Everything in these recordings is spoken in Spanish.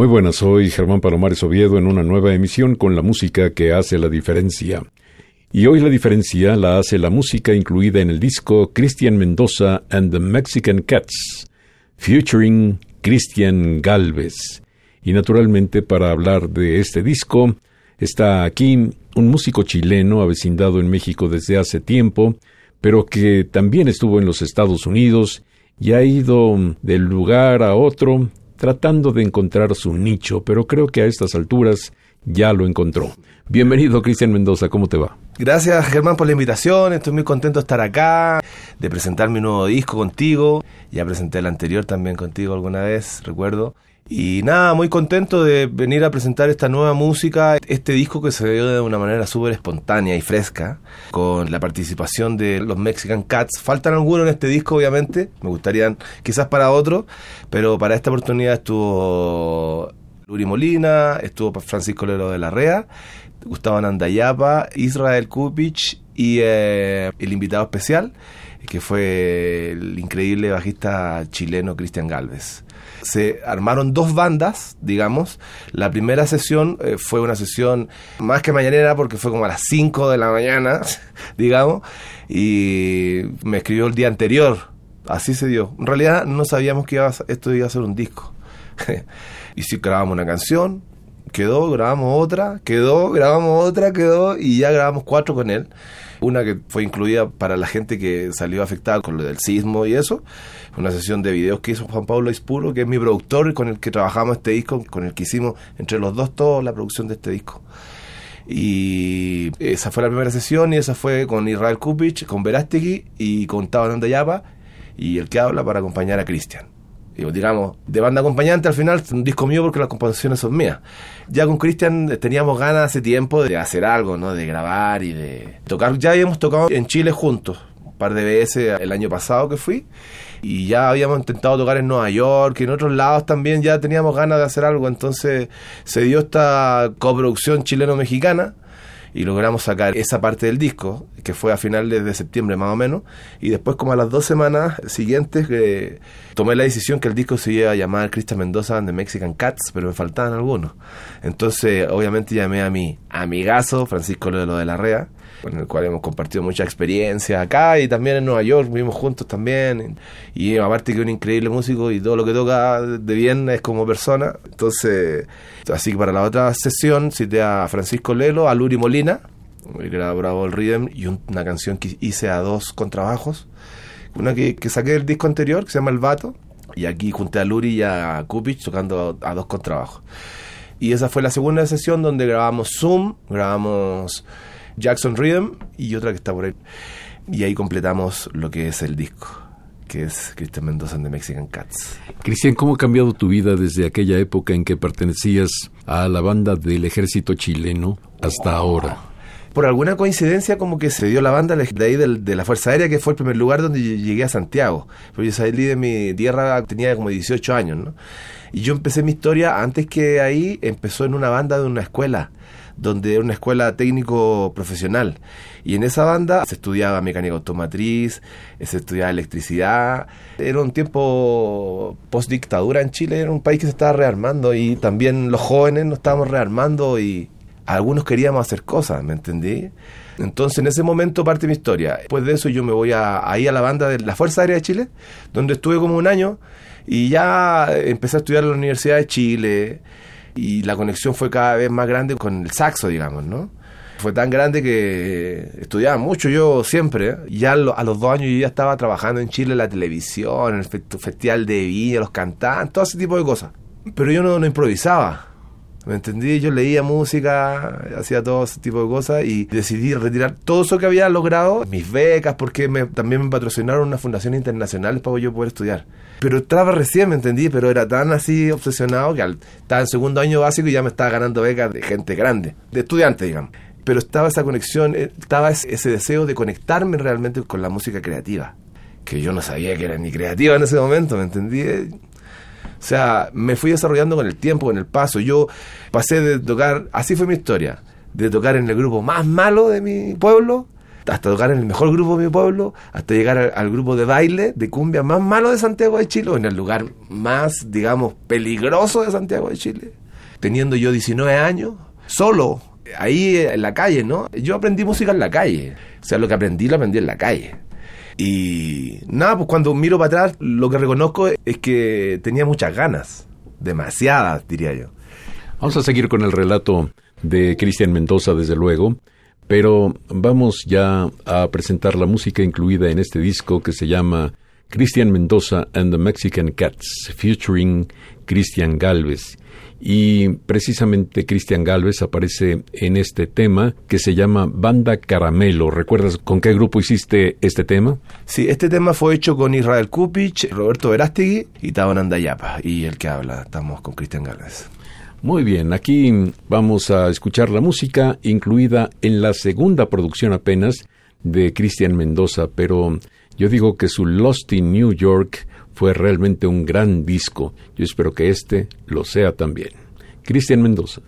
Muy buenas, soy Germán Palomares Oviedo en una nueva emisión con la música que hace la diferencia. Y hoy la diferencia la hace la música incluida en el disco Cristian Mendoza and the Mexican Cats, featuring Cristian Galvez. Y naturalmente para hablar de este disco está aquí un músico chileno avecindado en México desde hace tiempo, pero que también estuvo en los Estados Unidos y ha ido de lugar a otro tratando de encontrar su nicho, pero creo que a estas alturas ya lo encontró. Bienvenido, Cristian Mendoza, ¿cómo te va? Gracias, Germán, por la invitación. Estoy muy contento de estar acá, de presentar mi nuevo disco contigo. Ya presenté el anterior también contigo alguna vez, recuerdo. Y nada, muy contento de venir a presentar esta nueva música, este disco que se dio de una manera súper espontánea y fresca, con la participación de los Mexican Cats. Faltan algunos en este disco, obviamente, me gustarían quizás para otro, pero para esta oportunidad estuvo Luri Molina, estuvo Francisco Lelo de la Rea, Gustavo Nandayapa, Israel Kupich y eh, el invitado especial, que fue el increíble bajista chileno Cristian Galvez se armaron dos bandas, digamos. La primera sesión eh, fue una sesión más que mañanera porque fue como a las 5 de la mañana, digamos, y me escribió el día anterior. Así se dio. En realidad no sabíamos que esto iba a ser un disco. y si grabamos una canción, quedó, grabamos otra, quedó, grabamos otra, quedó, y ya grabamos cuatro con él. Una que fue incluida para la gente que salió afectada con lo del sismo y eso. Una sesión de videos que hizo Juan Pablo Ispuro, que es mi productor y con el que trabajamos este disco, con el que hicimos entre los dos toda la producción de este disco. Y esa fue la primera sesión y esa fue con Israel Kupich, con Verástegui y con Tabananda Yapa y el que habla para acompañar a Cristian digamos, de banda acompañante al final un disco mío porque las composiciones son mías. Ya con Cristian teníamos ganas hace tiempo de hacer algo, ¿no? De grabar y de tocar. Ya habíamos tocado en Chile juntos, un par de veces el año pasado que fui. Y ya habíamos intentado tocar en Nueva York y en otros lados también ya teníamos ganas de hacer algo. Entonces se dio esta coproducción chileno-mexicana y logramos sacar esa parte del disco, que fue a finales de septiembre más o menos, y después como a las dos semanas siguientes eh, tomé la decisión que el disco se iba a llamar Cristian Mendoza and the Mexican Cats, pero me faltaban algunos. Entonces, obviamente llamé a mi amigazo, Francisco Lelo de la Rea, con el cual hemos compartido mucha experiencia acá y también en Nueva York, vivimos juntos también. Y aparte que es un increíble músico y todo lo que toca de bien es como persona. Entonces, así que para la otra sesión cité a Francisco Lelo, a Luri Molina, grabó el rhythm, y una canción que hice a dos contrabajos. Una que, que saqué del disco anterior, que se llama El Vato, y aquí junté a Luri y a Kupich tocando a dos contrabajos. Y esa fue la segunda sesión donde grabamos Zoom, grabamos Jackson Rhythm y otra que está por ahí. Y ahí completamos lo que es el disco, que es Cristian Mendoza de Mexican Cats. Cristian, ¿cómo ha cambiado tu vida desde aquella época en que pertenecías a la banda del ejército chileno hasta ahora? por alguna coincidencia como que se dio la banda de ahí de, la Fuerza Aérea, que fue el primer lugar donde llegué a Santiago. Porque yo salí de mi tierra, tenía como 18 años, ¿no? Y yo empecé mi historia, antes que ahí, empezó en una banda de una escuela donde era una escuela técnico profesional. Y en esa banda se estudiaba mecánica automatriz, se estudiaba electricidad. Era un tiempo post dictadura en Chile, era un país que se estaba rearmando y también los jóvenes nos estábamos rearmando y algunos queríamos hacer cosas, ¿me entendí? Entonces en ese momento parte mi historia. Después de eso yo me voy a, ahí a la banda de la Fuerza Aérea de Chile, donde estuve como un año y ya empecé a estudiar en la Universidad de Chile y la conexión fue cada vez más grande con el saxo, digamos, ¿no? Fue tan grande que estudiaba mucho yo siempre. Ya a los dos años yo ya estaba trabajando en Chile en la televisión, en el festival de vino, los cantantes, todo ese tipo de cosas. Pero yo no, no improvisaba ¿Me entendí? Yo leía música, hacía todo ese tipo de cosas y decidí retirar todo eso que había logrado, mis becas, porque me, también me patrocinaron una fundación internacional para yo poder estudiar. Pero estaba recién, ¿me entendí? Pero era tan así obsesionado que al, estaba en segundo año básico y ya me estaba ganando becas de gente grande, de estudiantes, digamos. Pero estaba esa conexión, eh, estaba ese deseo de conectarme realmente con la música creativa, que yo no sabía que era ni creativa en ese momento, ¿me entendí? O sea, me fui desarrollando con el tiempo, con el paso. Yo pasé de tocar, así fue mi historia, de tocar en el grupo más malo de mi pueblo, hasta tocar en el mejor grupo de mi pueblo, hasta llegar al, grupo de baile, de cumbia más malo de Santiago de Chile, o en el lugar más, digamos, peligroso de Santiago de Chile. Teniendo yo 19 años, solo, ahí en la calle, ¿no? Yo aprendí música en la calle. O sea, lo que aprendí lo aprendí en la calle. Y nada, pues cuando miro para atrás, lo que reconozco es que tenía muchas ganas, demasiadas, diría yo. Vamos a seguir con el relato de Cristian Mendoza, desde luego, pero vamos ya a presentar la música incluida en este disco que se llama Cristian Mendoza and the Mexican Cats, featuring Cristian Galvez. Y precisamente Cristian Galvez aparece en este tema que se llama Banda Caramelo. ¿Recuerdas con qué grupo hiciste este tema? Sí, este tema fue hecho con Israel Kupich, Roberto Verástegui y Tabon Andayapa. Y el que habla, estamos con Cristian Galvez. Muy bien, aquí vamos a escuchar la música incluida en la segunda producción apenas de Cristian Mendoza, pero yo digo que su Lost in New York fue realmente un gran disco. Yo espero que este lo sea también. Cristian Mendoza.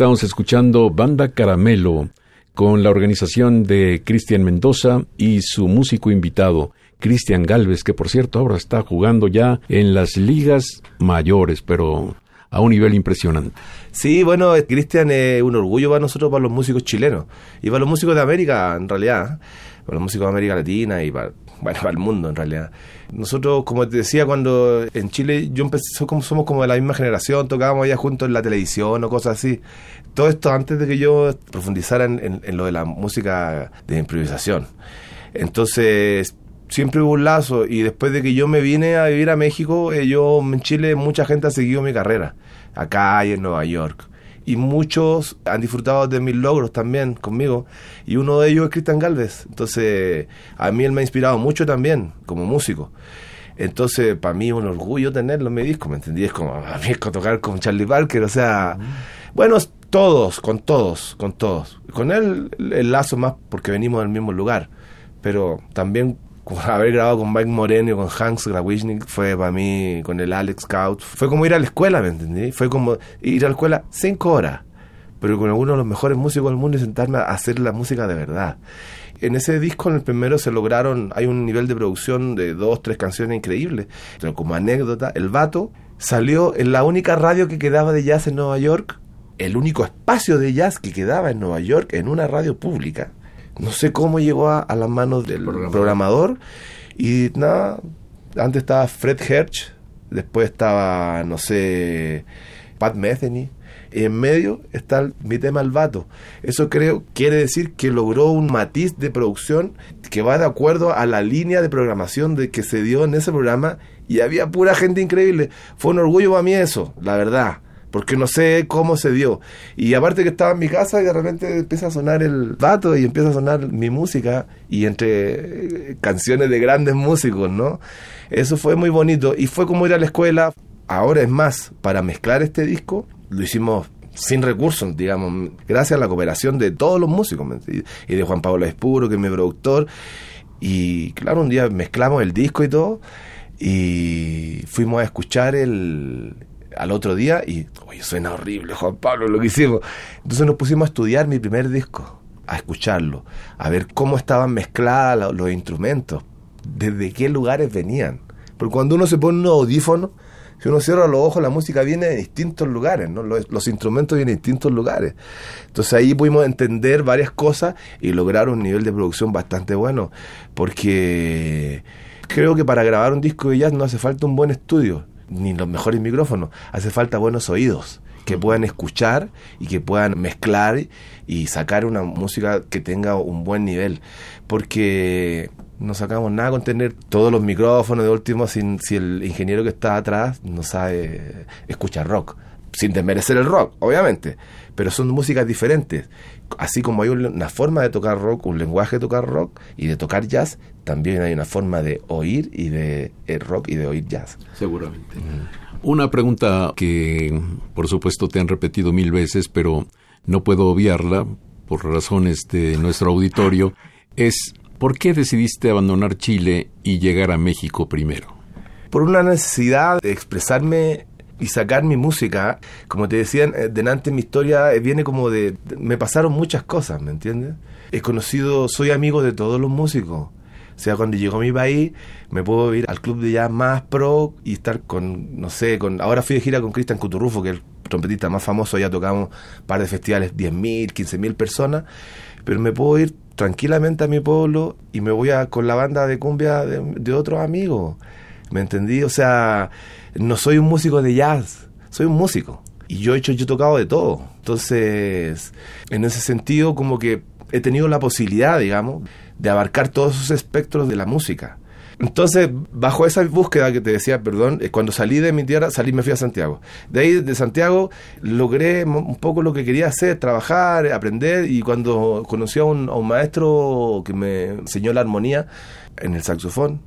Estamos escuchando Banda Caramelo con la organización de Cristian Mendoza y su músico invitado, Cristian Galvez, que por cierto ahora está jugando ya en las ligas mayores, pero a un nivel impresionante. Sí, bueno, Cristian es un orgullo para nosotros, para los músicos chilenos y para los músicos de América, en realidad, para los músicos de América Latina y para, para el mundo, en realidad. Nosotros, como te decía, cuando en Chile yo empecé, como, somos como de la misma generación, tocábamos ya juntos en la televisión o cosas así. Todo esto antes de que yo profundizara en, en lo de la música de improvisación. Entonces, siempre hubo un lazo y después de que yo me vine a vivir a México, eh, yo en Chile mucha gente ha seguido mi carrera, acá y en Nueva York. Y muchos han disfrutado de mis logros también conmigo. Y uno de ellos es Cristian Galvez. Entonces, a mí él me ha inspirado mucho también como músico. Entonces, para mí es un orgullo tenerlo en mi disco, ¿me entendí? Es como a mí es tocar con Charlie Parker, o sea, bueno, todos, con todos, con todos. Con él el lazo más porque venimos del mismo lugar, pero también haber grabado con Mike Moreno con Hanks Grawischnik fue para mí, con el Alex Scout, fue como ir a la escuela, ¿me entendí? Fue como ir a la escuela cinco horas, pero con algunos de los mejores músicos del mundo y sentarme a hacer la música de verdad. En ese disco, en el primero, se lograron, hay un nivel de producción de dos, tres canciones increíbles. Pero como anécdota, el vato salió en la única radio que quedaba de jazz en Nueva York, el único espacio de jazz que quedaba en Nueva York en una radio pública no sé cómo llegó a, las manos del programador. Y nada, antes estaba Fred Hersch, después estaba, no sé, Pat Metheny. Y en medio está mi tema El Vato. Eso creo quiere decir que logró un matiz de producción que va de acuerdo a la línea de programación de que se dio en ese programa y había pura gente increíble. Fue un orgullo para mí eso, la verdad porque no sé cómo se dio. Y aparte que estaba en mi casa y de repente empieza a sonar el vato y empieza a sonar mi música y entre eh, canciones de grandes músicos, ¿no? Eso fue muy bonito y fue como ir a la escuela. Ahora es más, para mezclar este disco lo hicimos sin recursos, digamos, gracias a la cooperación de todos los músicos y de Juan Pablo Espuro, que es mi productor. Y claro, un día mezclamos el disco y todo y fuimos a escuchar el, al otro día y, oye, suena horrible, Juan Pablo, lo que hicimos. Entonces nos pusimos a estudiar mi primer disco, a escucharlo, a ver cómo estaban mezclados los, instrumentos, desde qué lugares venían. Porque cuando uno se pone un audífono, si uno cierra los ojos, la música viene de distintos lugares, ¿no? Los, instrumentos vienen de distintos lugares. Entonces ahí pudimos entender varias cosas y lograr un nivel de producción bastante bueno, porque creo que para grabar un disco de jazz no hace falta un buen estudio, ni los mejores micrófonos, hace falta buenos oídos que puedan escuchar y que puedan mezclar y sacar una música que tenga un buen nivel. Porque no sacamos nada con tener todos los micrófonos de último sin, si el ingeniero que está atrás no sabe escuchar rock. Sin desmerecer el rock, obviamente. Pero son músicas diferentes así como hay una forma de tocar rock, un lenguaje de tocar rock y de tocar jazz, también hay una forma de oír y de eh, rock y de oír jazz. Seguramente. Una pregunta que por supuesto te han repetido mil veces, pero no puedo obviarla por razones de nuestro auditorio, es ¿por qué decidiste abandonar Chile y llegar a México primero? Por una necesidad de expresarme y sacar mi música. Como te decían, eh, delante mi historia eh, viene como de, Me pasaron muchas cosas, ¿me entiendes? He conocido, soy amigo de todos los músicos. O sea, cuando llego a mi país, me puedo ir al club de jazz más pro y estar con, no sé, con ahora fui de gira con Cristian Cuturrufo, que es el trompetista más famoso, ya tocamos un par de festivales, 10.000, 15.000 personas, pero me puedo ir tranquilamente a mi pueblo y me voy a, con la banda de cumbia de, de otros amigos. ¿Me entendí? O sea, no soy un músico de jazz, soy un músico. Y yo he hecho, yo he tocado de todo. Entonces, en ese sentido, como que he tenido la posibilidad, digamos, de abarcar todos esos espectros de la música. Entonces, bajo esa búsqueda que te decía, perdón, eh, cuando salí de mi tierra, salí me fui a Santiago. De ahí, de Santiago, logré un poco lo que quería hacer, trabajar, aprender, y cuando conocí a un, a un maestro que me enseñó la armonía en el saxofón,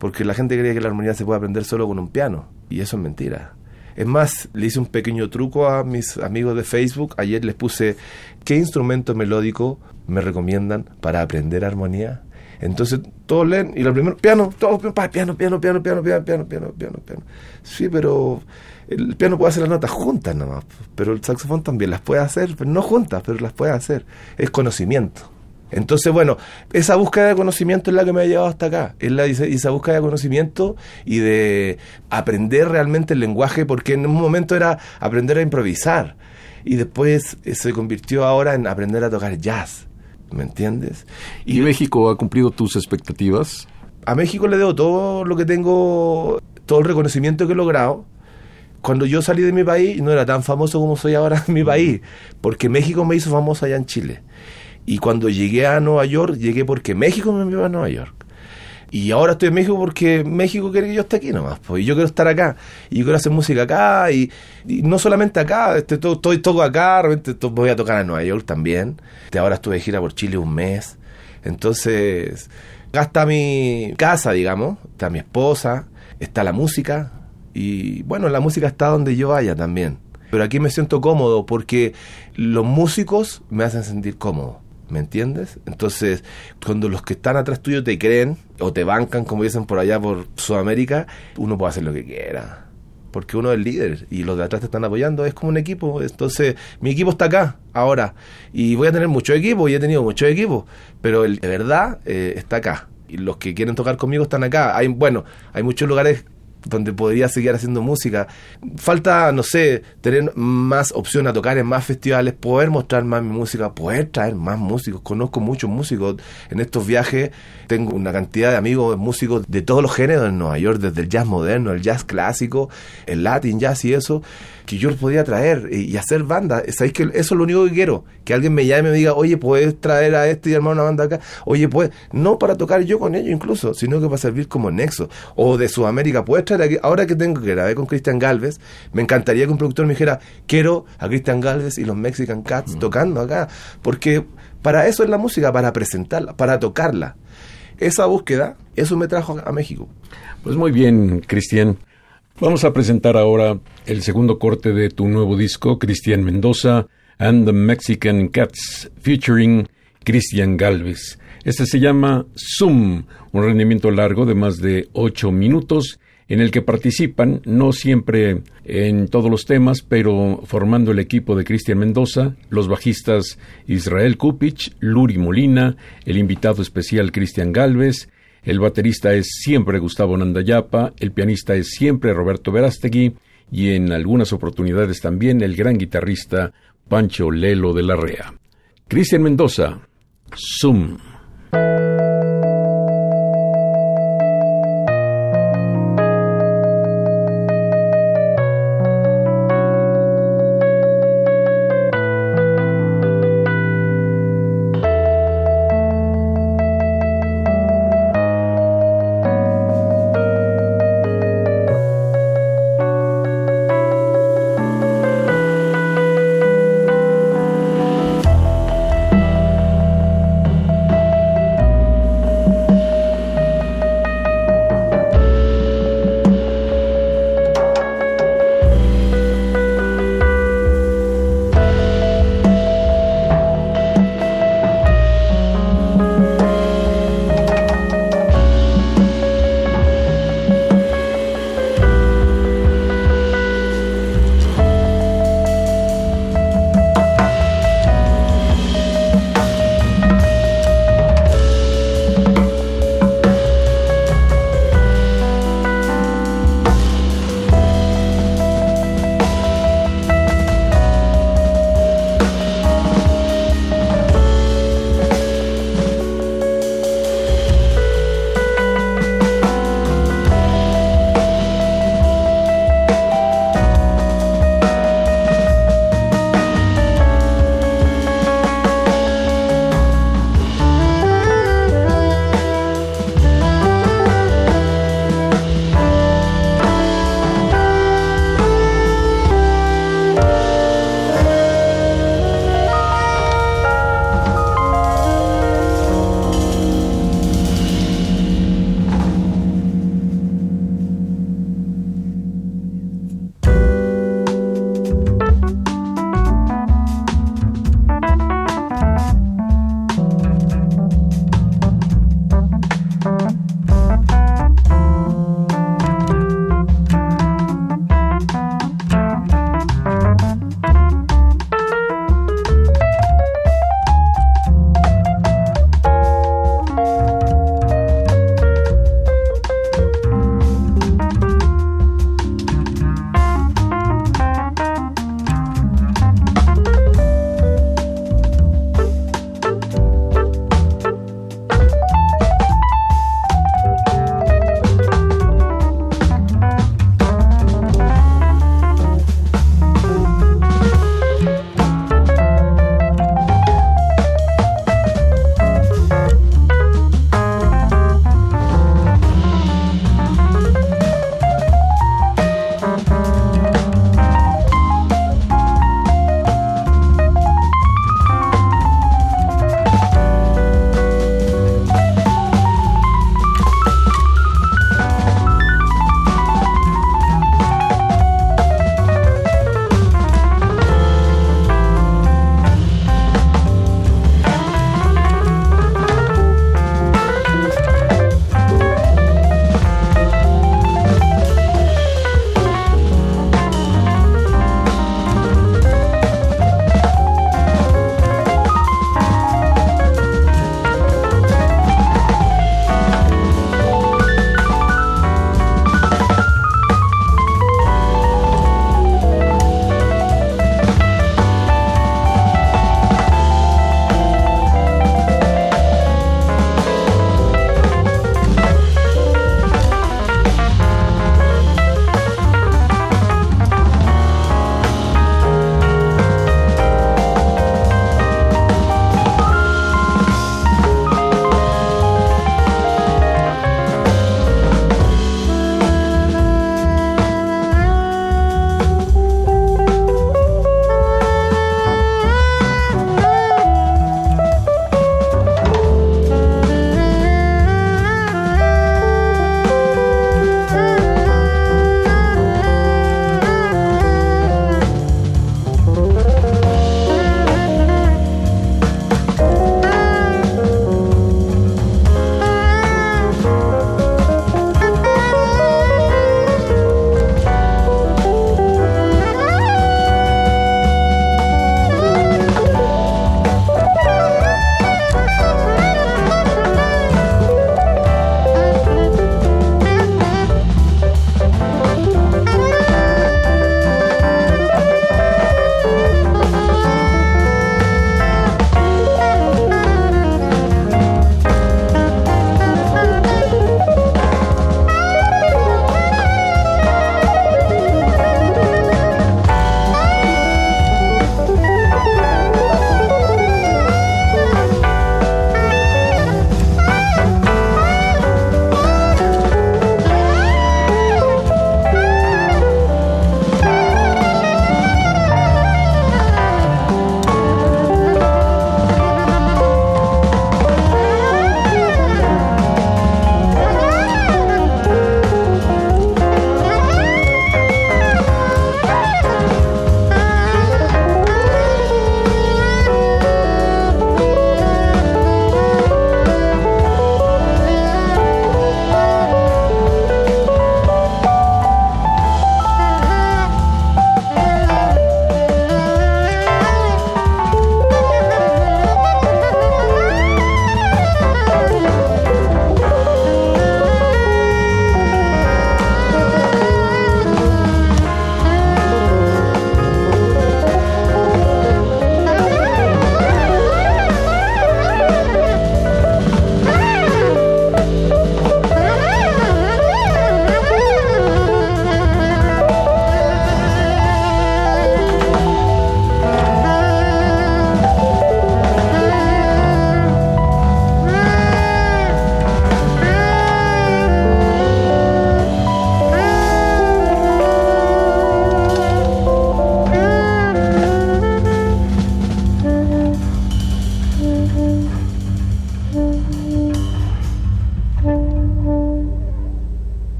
porque la gente cree que la armonía se puede aprender solo con un piano, y eso es mentira. Es más, le hice un pequeño truco a mis amigos de Facebook. Ayer les puse qué instrumento melódico me recomiendan para aprender armonía. Entonces todos leen y lo primero, piano, todo piano, piano, piano, piano, piano, piano, piano, piano, piano, piano. Sí, pero el piano puede hacer las notas juntas nomás, pero el saxofón también las puede hacer, pero no juntas, pero las puede hacer. Es conocimiento. Entonces, bueno, esa búsqueda de conocimiento es la que me ha llevado hasta acá. Es la, esa búsqueda de conocimiento y de aprender realmente el lenguaje, porque en un momento era aprender a improvisar. Y después se convirtió ahora en aprender a tocar jazz. ¿Me entiendes? ¿Y México ha cumplido tus expectativas? A México le debo todo lo que tengo, todo el reconocimiento que he logrado. Cuando yo salí de mi país no era tan famoso como soy ahora en mi país, porque México me hizo famoso allá en Chile. Y cuando llegué a Nueva York, llegué porque México me envió a Nueva York. Y ahora estoy en México porque México quiere que yo esté aquí nomás. Pues, y yo quiero estar acá. Y yo quiero hacer música acá. Y, no solamente acá, este, todo, toco acá. Realmente voy a tocar en Nueva York también. Ahora estuve de gira por Chile un mes. Entonces, acá está mi casa, digamos. Está mi esposa. Está la música. Y bueno, la música está donde yo vaya también. Pero aquí me siento cómodo porque los músicos me hacen sentir cómodo. ¿Me entiendes? Entonces, cuando los que están atrás tuyo te creen o te bancan, como dicen por allá por Sudamérica, uno puede hacer lo que quiera. Porque uno es el líder y los de atrás te están apoyando, es como un equipo. Entonces, mi equipo está acá, ahora. Y voy a tener mucho equipo, y he tenido mucho equipo, pero el de verdad eh, está acá. Y los que quieren tocar conmigo están acá. Hay, bueno, hay muchos lugares donde podría seguir haciendo música. Falta, no sé, tener más opción a tocar en más festivales, poder mostrar más mi música, poder traer más músicos. Conozco muchos músicos en estos viajes. Tengo una cantidad de amigos músicos de todos los géneros en Nueva York, desde el jazz moderno, el jazz clásico, el latin jazz y eso que yo podía traer y, hacer banda. ¿Sabéis que eso es lo único que quiero? Que alguien me llame y me diga, oye, ¿puedes traer a este y armar una banda acá? Oye, pues, no para tocar yo con ellos incluso, sino que para servir como nexo. O de Sudamérica, ¿puedes traer aquí? Ahora que tengo que grabar con Cristian Galvez, me encantaría que un productor me dijera, quiero a Cristian Galvez y los Mexican Cats mm. tocando acá. Porque para eso es la música, para presentarla, para tocarla. Esa búsqueda, eso me trajo a México. Pues muy bien, Cristian. Vamos a presentar ahora el segundo corte de tu nuevo disco, Cristian Mendoza and the Mexican Cats, featuring Cristian Galvez. Este se llama Zoom, un rendimiento largo de más de ocho minutos en el que participan, no siempre en todos los temas, pero formando el equipo de Cristian Mendoza, los bajistas Israel Kupich, Luri Molina, el invitado especial Cristian Galvez, el baterista es siempre Gustavo Nandayapa, el pianista es siempre Roberto Verástegui y en algunas oportunidades también el gran guitarrista Pancho Lelo de la Rea. Cristian Mendoza, Zoom.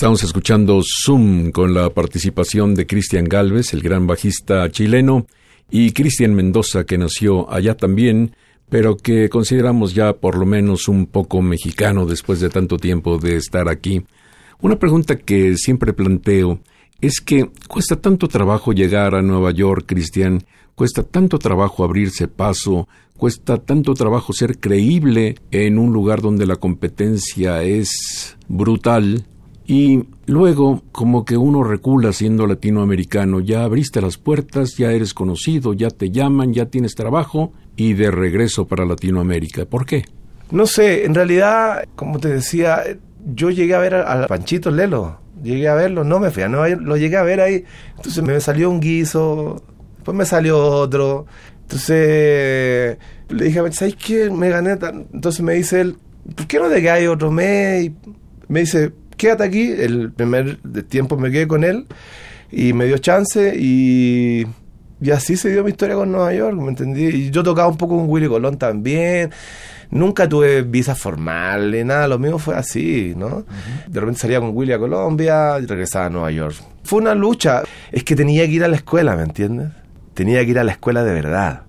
Estamos escuchando Zoom con la participación de Cristian Galvez, el gran bajista chileno, y Cristian Mendoza, que nació allá también, pero que consideramos ya por lo menos un poco mexicano después de tanto tiempo de estar aquí. Una pregunta que siempre planteo es que cuesta tanto trabajo llegar a Nueva York, Cristian, cuesta tanto trabajo abrirse paso, cuesta tanto trabajo ser creíble en un lugar donde la competencia es brutal y luego como que uno recula siendo latinoamericano, ya abriste las puertas, ya eres conocido, ya te llaman, ya tienes trabajo y de regreso para Latinoamérica. ¿Por qué? No sé, en realidad, como te decía, yo llegué a ver a, Panchito Lelo, llegué a verlo, no me fui a Nueva York, lo llegué a ver ahí, entonces me salió un guiso, después me salió otro, entonces le dije, ¿sabes qué? Me gané, entonces me dice él, ¿por qué no te quedas otro mes? Y me dice, quédate aquí, el primer tiempo me quedé con él y me dio chance y y así se dio mi historia con Nueva York, ¿me entendí? Y yo tocaba un poco con Willy Colón también. Nunca tuve visa formal ni nada, lo mío fue así, ¿no? De repente salía con Willy a Colombia y regresaba a Nueva York. Fue una lucha. Es que tenía que ir a la escuela, ¿me entiendes? Tenía que ir a la escuela de verdad.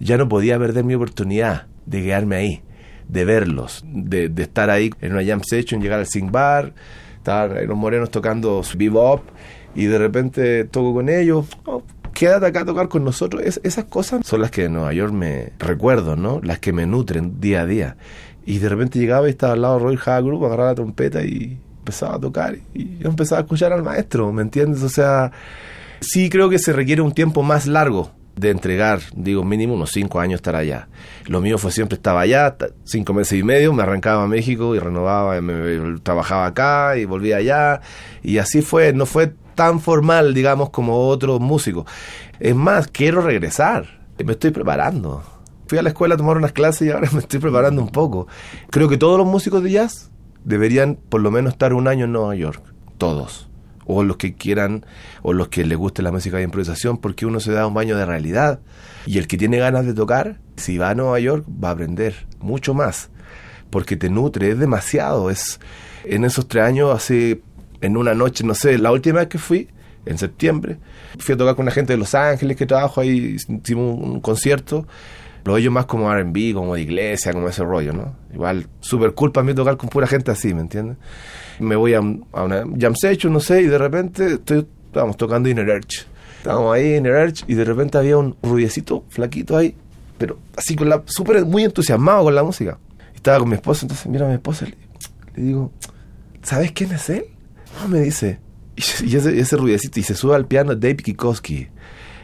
Ya no podía perder mi oportunidad de quedarme ahí, de verlos, de, estar ahí en una jam session, llegar al Sing Bar, estar los morenos tocando bebop y de repente toco con ellos. Oh, quédate acá a tocar con nosotros. esas cosas son las que en Nueva York me recuerdo, ¿no? Las que me nutren día a día. Y de repente llegaba y estaba al lado de Roy Group, agarraba la trompeta y empezaba a tocar. Y yo empezaba a escuchar al maestro, ¿me entiendes? O sea, sí creo que se requiere un tiempo más largo de entregar, digo, mínimo unos cinco años estar allá. Lo mío fue siempre estaba allá, cinco meses y medio, me arrancaba a México y renovaba, me, trabajaba acá y volvía allá. Y así fue, no fue tan formal, digamos, como otros músicos. Es más, quiero regresar. Me estoy preparando. Fui a la escuela a tomar unas clases y ahora me estoy preparando un poco. Creo que todos los músicos de jazz deberían por lo menos estar un año en Nueva York. Todos. O los que quieran, o los que les guste la música de improvisación, porque uno se da un baño de realidad. Y el que tiene ganas de tocar, si va a Nueva York, va a aprender mucho más. Porque te nutre, es demasiado. Es, en esos tres años, hace en una noche, no sé, la última vez que fui, en septiembre, fui a tocar con una gente de Los Ángeles que trabajo ahí, hicimos un, concierto, lo ellos más como R&B, como de iglesia, como ese rollo, ¿no? Igual, súper cool para mí tocar con pura gente así, ¿me entiendes? Me voy a, una jam session, no sé, y de repente estoy, estábamos tocando Inner Arch. Estábamos ahí en Inner Arch y de repente había un rubiecito, flaquito ahí, pero así con la, súper, muy entusiasmado con la música. Estaba con mi esposa, entonces mira a mi esposa, le, le digo, ¿sabes quién es él? me dice. Y, ese, ese ruidecito, y se sube al piano Dave Kikoski.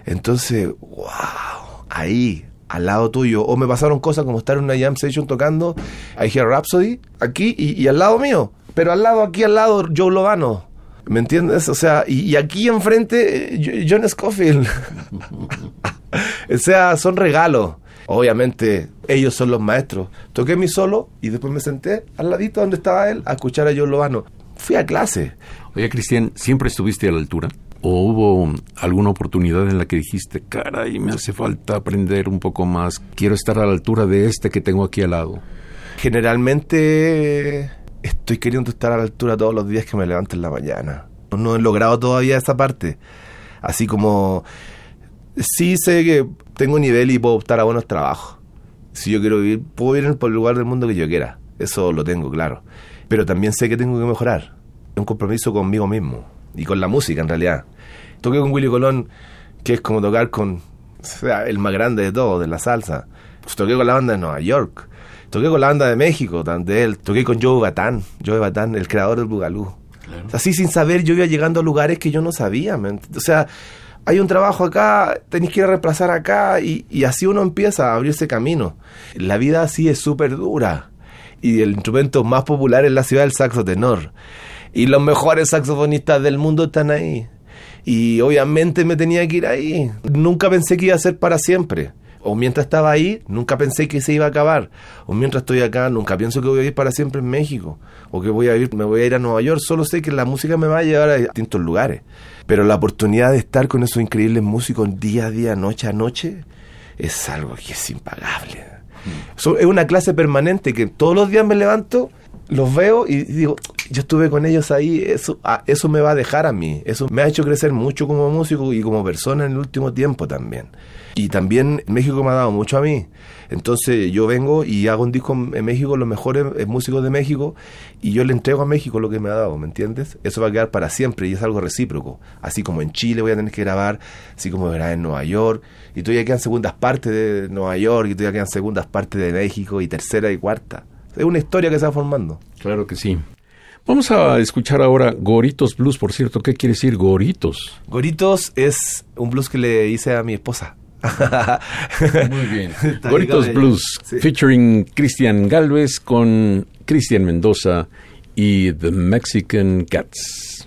Entonces, wow, ahí, al lado tuyo. O me pasaron cosas como estar en una jam session tocando I Hear Rhapsody, aquí y, al lado mío. Pero al lado, aquí al lado, Joe Lovano. ¿Me entiendes? O sea, y, aquí enfrente, eh, John Scofield. o sea, son regalos. Obviamente, ellos son los maestros. Toqué mi solo y después me senté al ladito donde estaba él a escuchar a Joe Lovano fui a clase. Oye, Cristian, ¿siempre estuviste a la altura? ¿O hubo alguna oportunidad en la que dijiste, caray, me hace falta aprender un poco más, quiero estar a la altura de este que tengo aquí al lado? Generalmente estoy queriendo estar a la altura todos los días que me levanto en la mañana. No he logrado todavía esa parte. Así como sí sé que tengo nivel y puedo optar a buenos trabajos. Si yo quiero vivir, puedo vivir por el lugar del mundo que yo quiera. Eso lo tengo claro pero también sé que tengo que mejorar. Es un compromiso conmigo mismo y con la música en realidad. Toqué con Willy Colón, que es como tocar con el más grande de todos, de la salsa. Pues toqué con la banda de Nueva York. Toqué con la banda de México, de él. Toqué con Joe Batán, Joe Batán, el creador del Bugalú. Así sin saber, yo iba llegando a lugares que yo no sabía. O sea, hay un trabajo acá, tenéis que ir a reemplazar acá y, y así uno empieza a abrirse camino. La vida así es súper dura y el instrumento más popular en la ciudad es el saxo tenor. Y los mejores saxofonistas del mundo están ahí. Y obviamente me tenía que ir ahí. Nunca pensé que iba a ser para siempre. O mientras estaba ahí, nunca pensé que se iba a acabar. O mientras estoy acá, nunca pienso que voy a ir para siempre en México. O que voy a ir, me voy a ir a Nueva York. Solo sé que la música me va a llevar a distintos lugares. Pero la oportunidad de estar con esos increíbles músicos día a día, noche a noche, es algo que es impagable es una clase permanente que todos los días me levanto los veo y digo, yo estuve con ellos ahí, eso, ah, eso me va a dejar a mí, eso me ha hecho crecer mucho como músico y como persona en el último tiempo también. Y también México me ha dado mucho a mí. Entonces yo vengo y hago un disco en México, los mejores eh, músicos de México, y yo le entrego a México lo que me ha dado, ¿me entiendes? Eso va a quedar para siempre y es algo recíproco. Así como en Chile voy a tener que grabar, así como grabar en Nueva York, y todavía quedan segundas partes de Nueva York, y todavía quedan segundas partes de México, y tercera y cuarta. Es una historia que se va formando. Claro que sí. Vamos a escuchar ahora Goritos Blues, por cierto. ¿Qué quiere decir Goritos? Goritos es un blues que le hice a mi esposa. Muy bien. Goritos Blues, featuring Cristian Galvez con Cristian Mendoza y The Mexican Cats.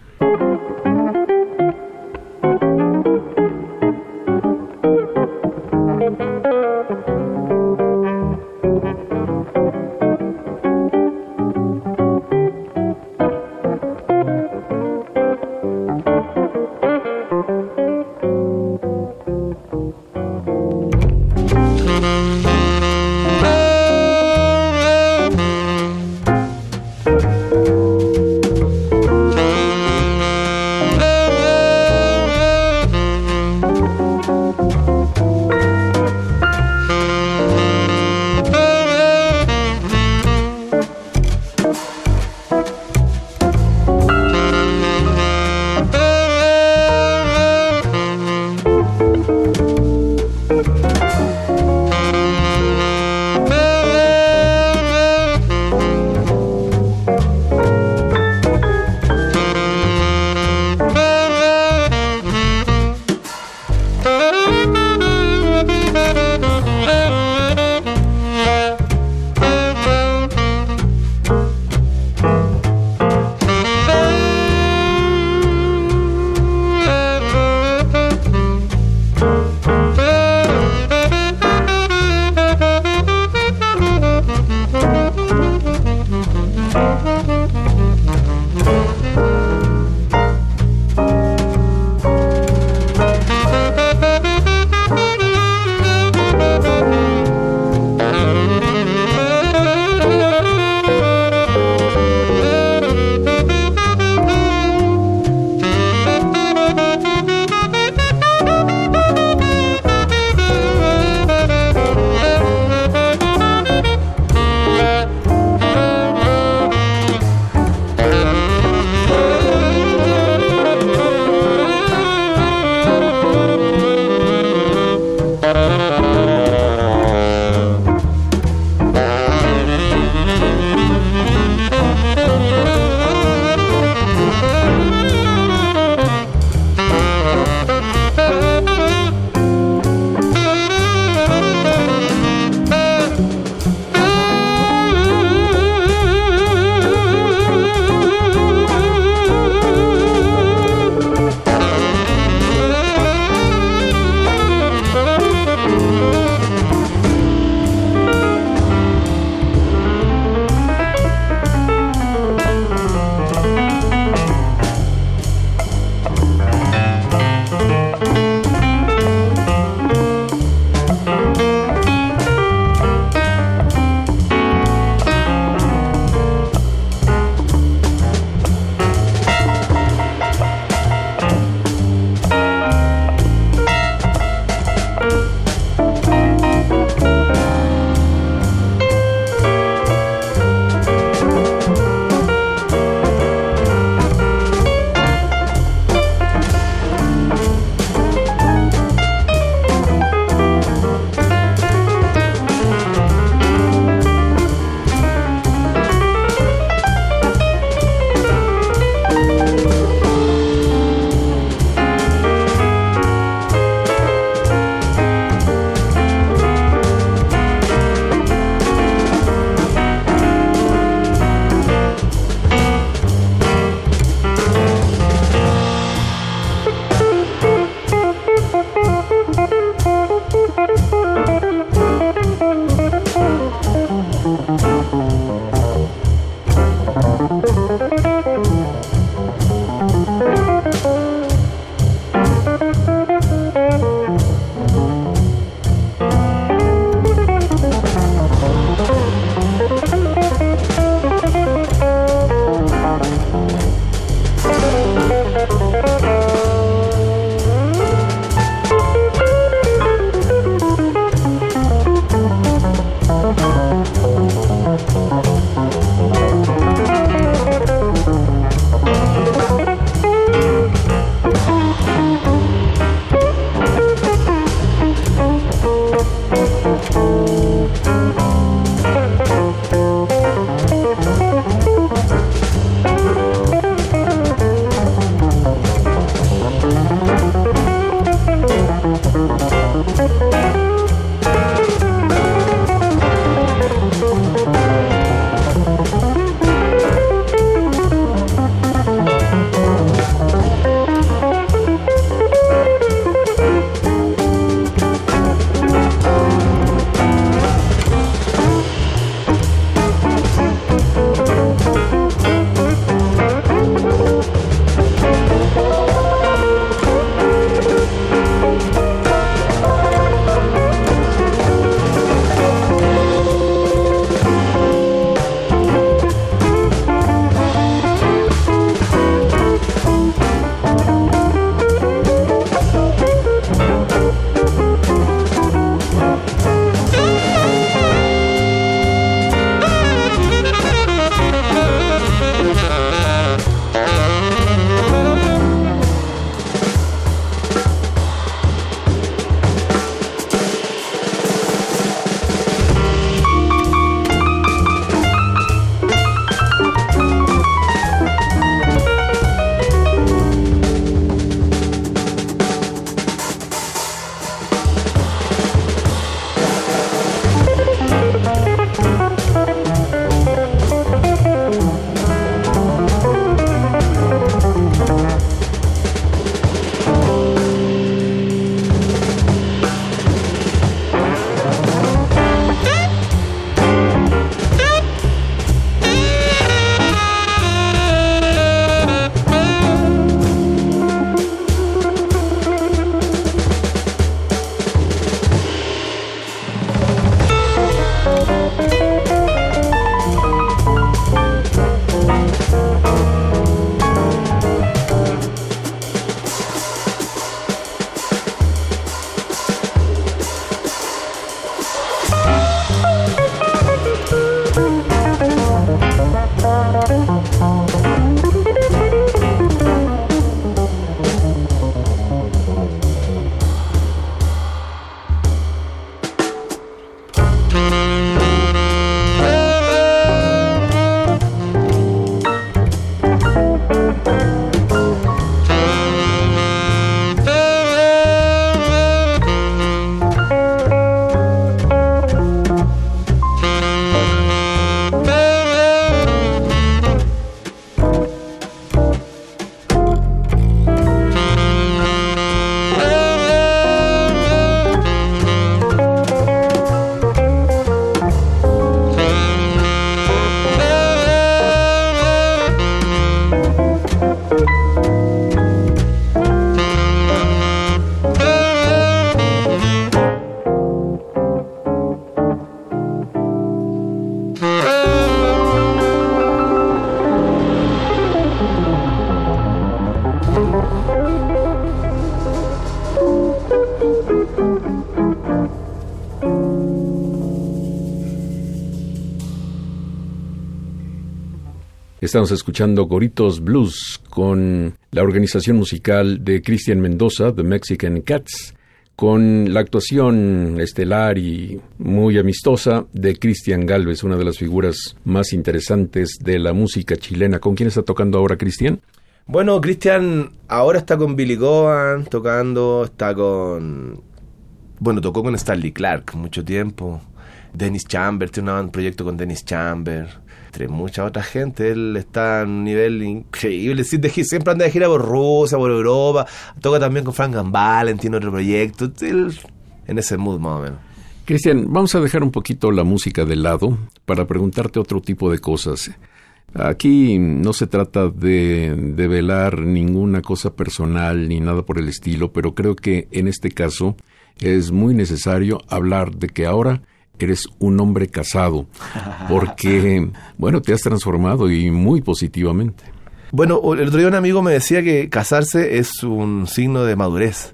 Estamos escuchando Goritos Blues con la organización musical de Cristian Mendoza, The Mexican Cats, con la actuación estelar y muy amistosa de Cristian Galvez, una de las figuras más interesantes de la música chilena. ¿Con quién está tocando ahora Cristian? Bueno, Cristian ahora está con Billy Govan tocando, está con... Bueno, tocó con Stanley Clark mucho tiempo. Dennis Chamber, tiene un proyecto con Dennis Chamber entre mucha otra gente. Él está a un nivel increíble. Siempre anda de gira por Rusia, por Europa. Toca también con Frank Gambalen, tiene otro proyecto. Él, en ese mood más o menos. Cristian, vamos a dejar un poquito la música de lado para preguntarte otro tipo de cosas. Aquí no se trata de, de velar ninguna cosa personal ni nada por el estilo, pero creo que en este caso es muy necesario hablar de que ahora eres un hombre casado, porque, bueno, te has transformado y muy positivamente. Bueno, el otro día un amigo me decía que casarse es un signo de madurez.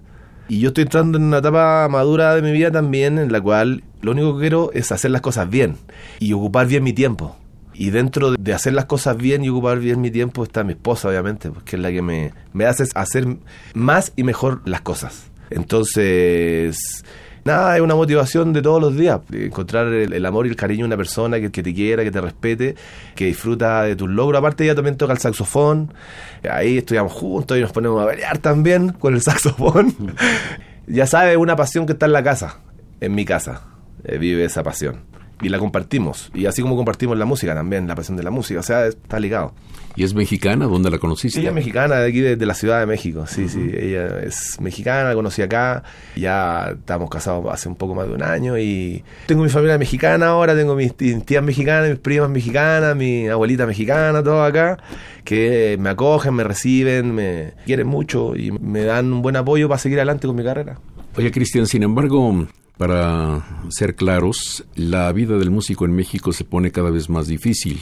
Y yo estoy entrando en una etapa madura de mi vida también, en la cual lo único que quiero es hacer las cosas bien y ocupar bien mi tiempo. Y dentro de hacer las cosas bien y ocupar bien mi tiempo está mi esposa, obviamente, porque es la que me, me hace hacer más y mejor las cosas. Entonces, nada, es una motivación de todos los días. Encontrar el, amor y el cariño de una persona que, te quiera, que te respete, que disfruta de tus logros. Aparte, ella también toca el saxofón. Ahí estudiamos juntos y nos ponemos a pelear también con el saxofón. ya sabes, una pasión que está en la casa, en mi casa. Eh, vive esa pasión y la compartimos. Y así como compartimos la música también, la pasión de la música, o sea, está ligado. ¿Y es mexicana? ¿Dónde la conociste? Ella es mexicana, de aquí, de, la Ciudad de México, sí, sí, ella es mexicana, la conocí acá, ya estamos casados hace un poco más de un año y tengo mi familia mexicana ahora, tengo mis tías mexicanas, mis primas mexicanas, mi abuelita mexicana, todo acá, que me acogen, me reciben, me quieren mucho y me dan un buen apoyo para seguir adelante con mi carrera. Oye, Cristian, sin embargo, para ser claros, la vida del músico en México se pone cada vez más difícil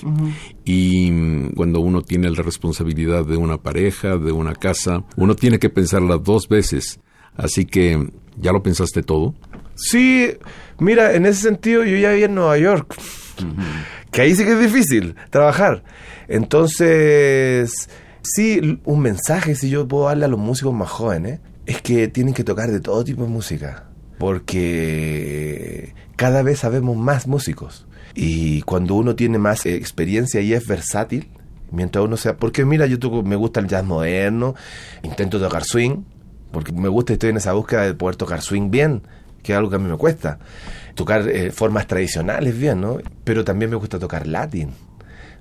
y mm, cuando uno tiene la responsabilidad de una pareja, de una casa, uno tiene que pensarla dos veces. Así que, ¿ya lo pensaste todo? Sí, mira, en ese sentido yo ya vi en Nueva York, que ahí sí que es difícil trabajar. Entonces, sí, un mensaje si yo puedo darle a los músicos más jóvenes es que tienen que tocar de todo tipo de música porque cada vez sabemos más músicos. Y cuando uno tiene más experiencia y es versátil, mientras uno sea... Porque mira, yo me gusta el jazz moderno, intento tocar swing, porque me gusta, estoy en esa búsqueda de poder tocar swing bien, que es algo que a mí me cuesta. Tocar eh, formas tradicionales bien, ¿no? Pero también me gusta tocar latín.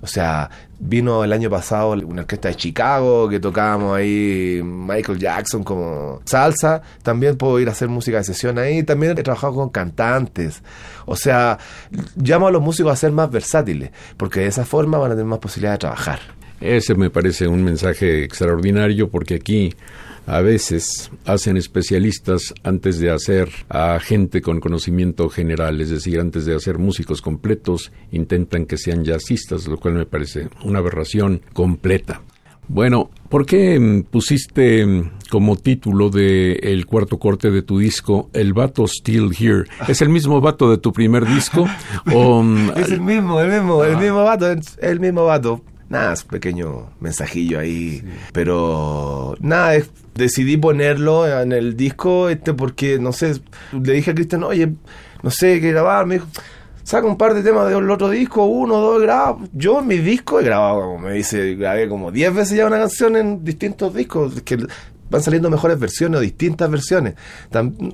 O sea, vino el año pasado una orquesta de Chicago que tocábamos ahí Michael Jackson como salsa. También puedo ir a hacer música de sesión ahí. También he trabajado con cantantes. O sea, llamo a los músicos a ser más versátiles, porque de esa forma van a tener más posibilidad de trabajar. Ese me parece un mensaje extraordinario porque aquí a veces hacen especialistas antes de hacer a gente con conocimiento general, es decir, antes de hacer músicos completos, intentan que sean jazzistas, lo cual me parece una aberración completa. Bueno, ¿por qué pusiste como título de el cuarto corte de tu disco El vato Still Here? ¿Es el mismo vato de tu primer disco? o, es el mismo, el mismo, el mismo vato, el mismo vato nada, es un pequeño mensajillo ahí. Pero nada, decidí ponerlo en el disco este porque, no sé, le dije a Cristian, oye, no sé qué grabar, me dijo, saca un par de temas del otro disco, uno, dos, graba. Yo en mi disco he grabado, como me dice, grabé como 10 veces ya una canción en distintos discos, que van saliendo mejores versiones o distintas versiones.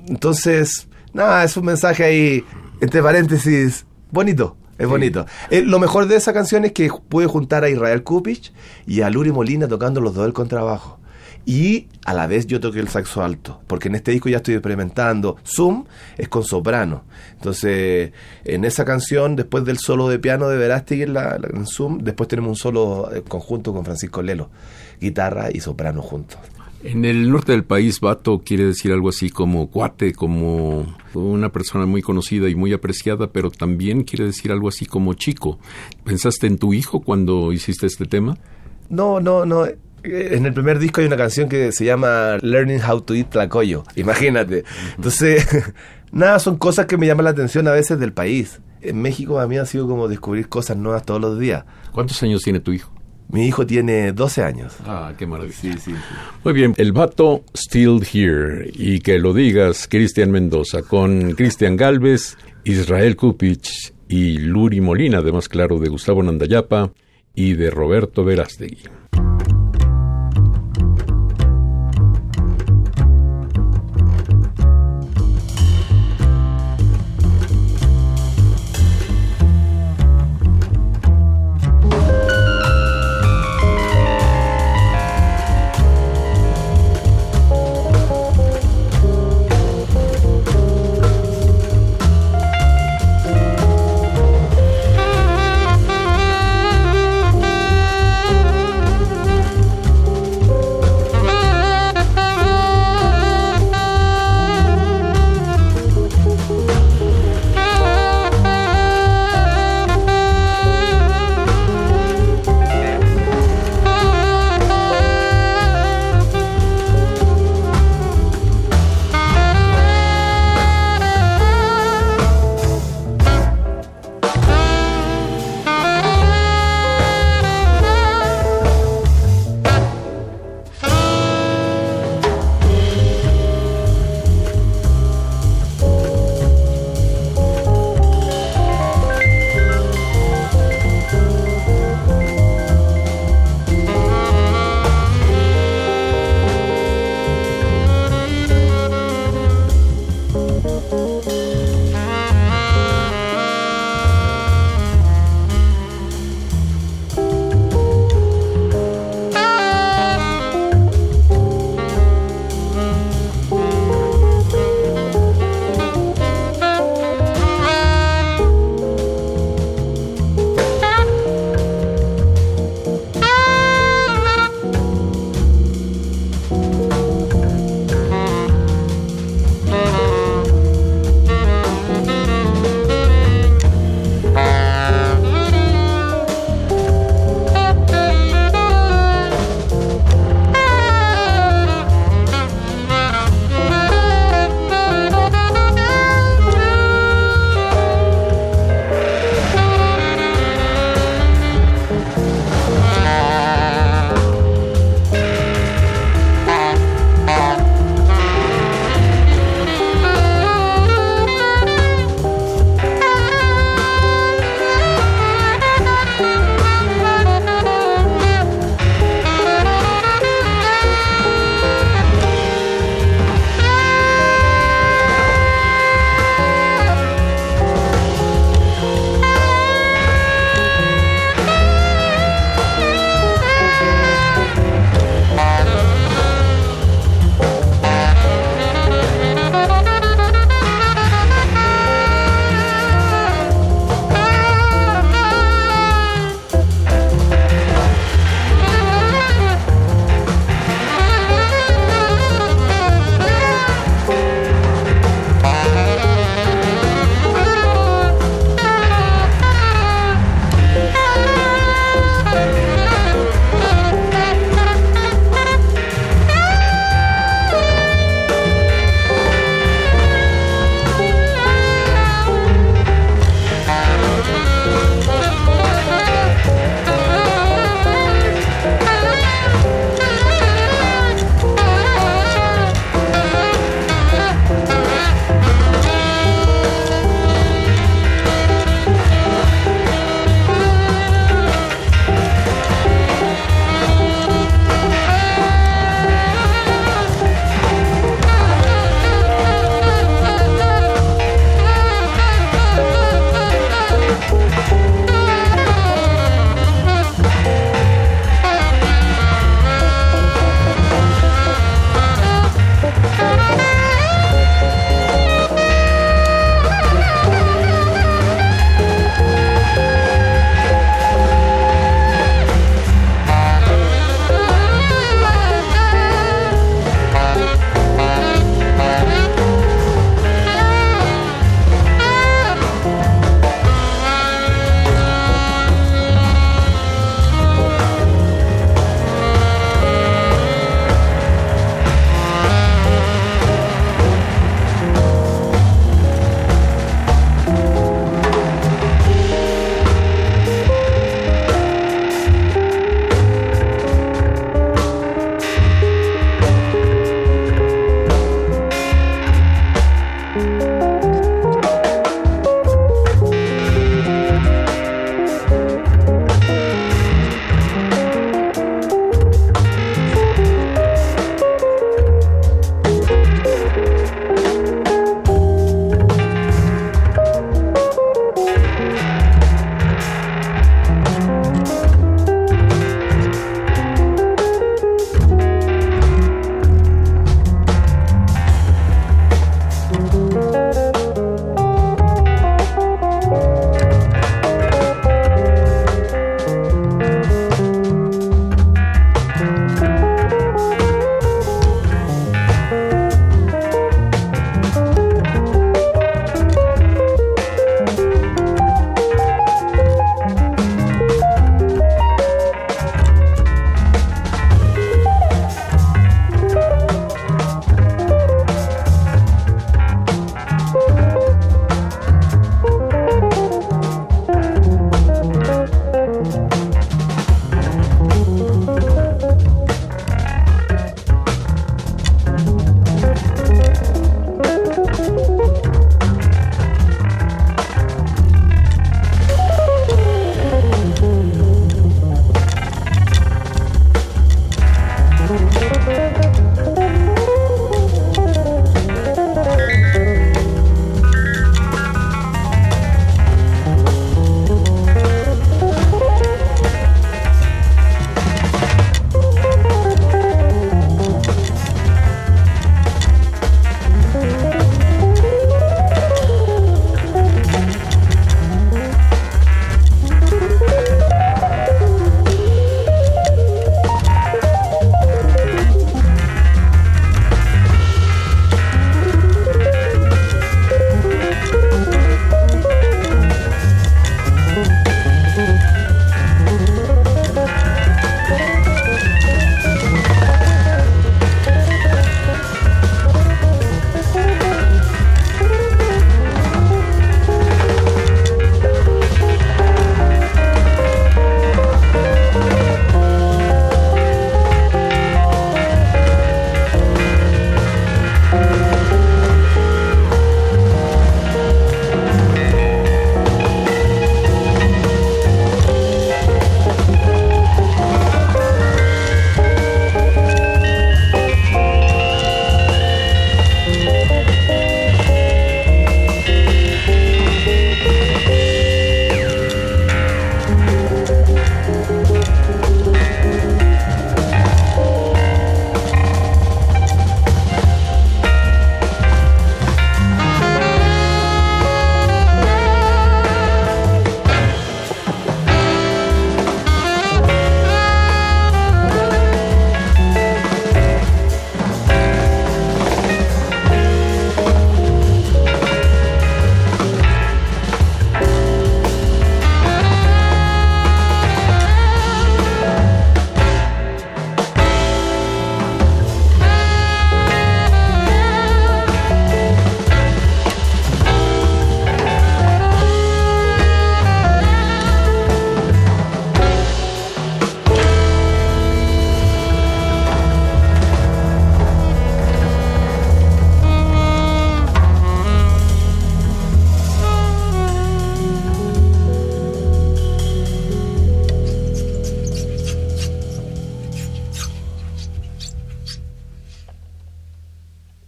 Entonces, nada, es un mensaje ahí, entre paréntesis, bonito. Es bonito. Eh, lo mejor de esa canción es que pude juntar a Israel Kupich y a Luri Molina tocando los dos el contrabajo. Y a la vez yo toqué el saxo alto, porque en este disco ya estoy experimentando. Zoom es con soprano. Entonces, en esa canción, después del solo de piano de Verástegui en, la, en Zoom, después tenemos un solo eh, conjunto con Francisco Lelo, guitarra y soprano juntos. En el norte del país, vato quiere decir algo así como cuate, como una persona muy conocida y muy apreciada, pero también quiere decir algo así como chico. ¿Pensaste en tu hijo cuando hiciste este tema? No, no, no. En el primer disco hay una canción que se llama Learning How to Eat Tlacoyo. Imagínate. Entonces, nada, son cosas que me llaman la atención a veces del país. En México a mí ha sido como descubrir cosas nuevas todos los días. ¿Cuántos años tiene tu hijo? Mi hijo tiene 12 años. Ah, qué maravilla. Muy bien, el vato Still Here y que lo digas Cristian Mendoza con Cristian Galvez, Israel Kupich y Luri Molina, además claro de Gustavo Nandayapa y de Roberto Verástegui.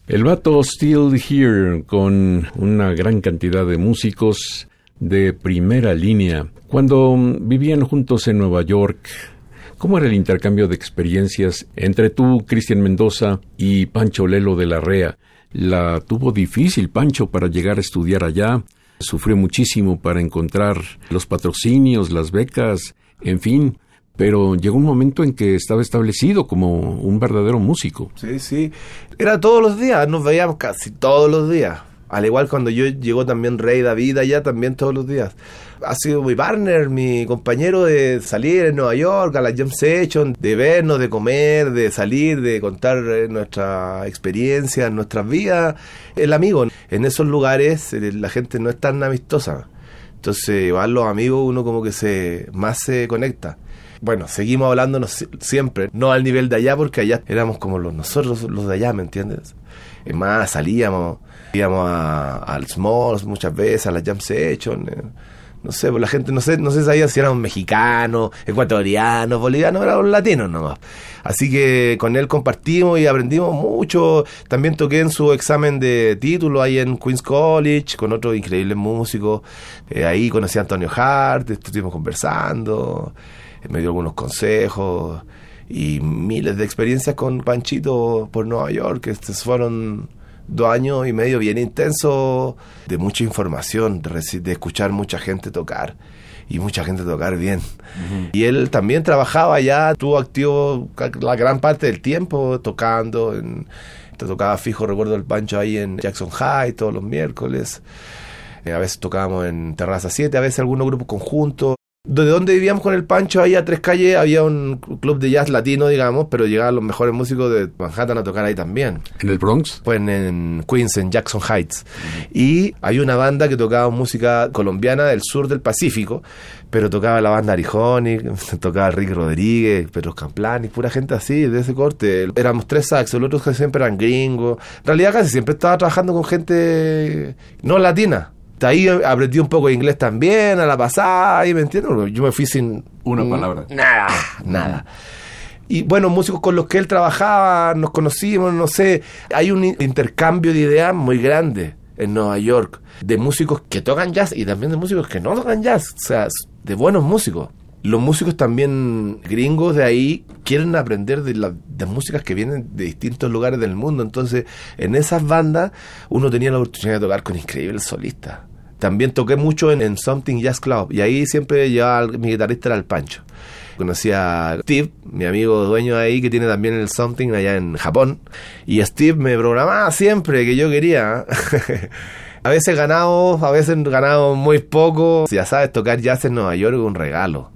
El vato Still Here con una gran cantidad de músicos de primera línea. Cuando vivían juntos en Nueva York, ¿cómo era el intercambio de experiencias entre tú, Cristian Mendoza, y Pancho Lelo de la Rea? La tuvo difícil Pancho para llegar a estudiar allá, sufrió muchísimo para encontrar los patrocinios, las becas, en fin, pero llegó un momento en que estaba establecido como un verdadero músico. Sí, sí. Era todos los días, nos veíamos casi todos los días. Al igual cuando yo llegó también Rey David allá, también todos los días. Ha sido mi partner, mi compañero de salir en Nueva York, a la jam session, de vernos, de comer, de salir, de contar eh, nuestra experiencia, nuestras vidas. El amigo, en esos lugares eh, la gente no es tan amistosa. Entonces, van los amigos uno como que se más se conecta bueno, seguimos hablándonos siempre, no al nivel de allá, porque allá éramos como los nosotros los de allá, ¿me entiendes? Es más, salíamos, íbamos al Smalls muchas veces, a la Jam Session. Eh, no sé, pues la gente no sé, no sé sabía si eran mexicanos, ecuatorianos, bolivianos, eran latinos nomás. Así que con él compartimos y aprendimos mucho. También toqué en su examen de título ahí en Queens College con otros increíbles músicos. Eh, ahí conocí a Antonio Hart, estuvimos conversando me dio algunos consejos y miles de experiencias con Panchito por Nueva York. Estos fueron dos años y medio bien intensos de mucha información, de, escuchar mucha gente tocar y mucha gente tocar bien. Y él también trabajaba allá, estuvo activo la gran parte del tiempo tocando. En, tocaba fijo, recuerdo el Pancho ahí en Jackson High todos los miércoles. Eh, a veces tocábamos en Terraza 7, a veces algunos grupos conjuntos. De donde vivíamos con el Pancho, ahí a tres calles, había un club de jazz latino, digamos, pero llegaban los mejores músicos de Manhattan a tocar ahí también. ¿En el Bronx? Pues en Queens, en Jackson Heights. Y hay una banda que tocaba música colombiana del sur del Pacífico, pero tocaba la banda Arijoni, tocaba Rick Rodríguez, Pedro Camplani, pura gente así, de ese corte. Éramos tres saxos, los otros que siempre eran gringos. En realidad casi siempre estaba trabajando con gente no latina ahí aprendí un poco de inglés también a la pasada, y me entiendes, yo me fui sin una palabra. Nada, nada. Y bueno, músicos con los que él trabajaba, nos conocimos, no sé, hay un intercambio de ideas muy grande en Nueva York, de músicos que tocan jazz y también de músicos que no tocan jazz, o sea, de buenos músicos. Los músicos también gringos de ahí quieren aprender de las músicas que vienen de distintos lugares del mundo. Entonces, en esas bandas uno tenía la oportunidad de tocar con increíbles solistas también toqué mucho en, Something Jazz Club y ahí siempre llevaba mi guitarrista era el Pancho. Conocí a Steve, mi amigo dueño de ahí, que tiene también el Something allá en Japón. Y Steve me programaba siempre que yo quería. a veces ganado, a veces ganado muy poco. Ya sabes, tocar jazz en Nueva York es un regalo.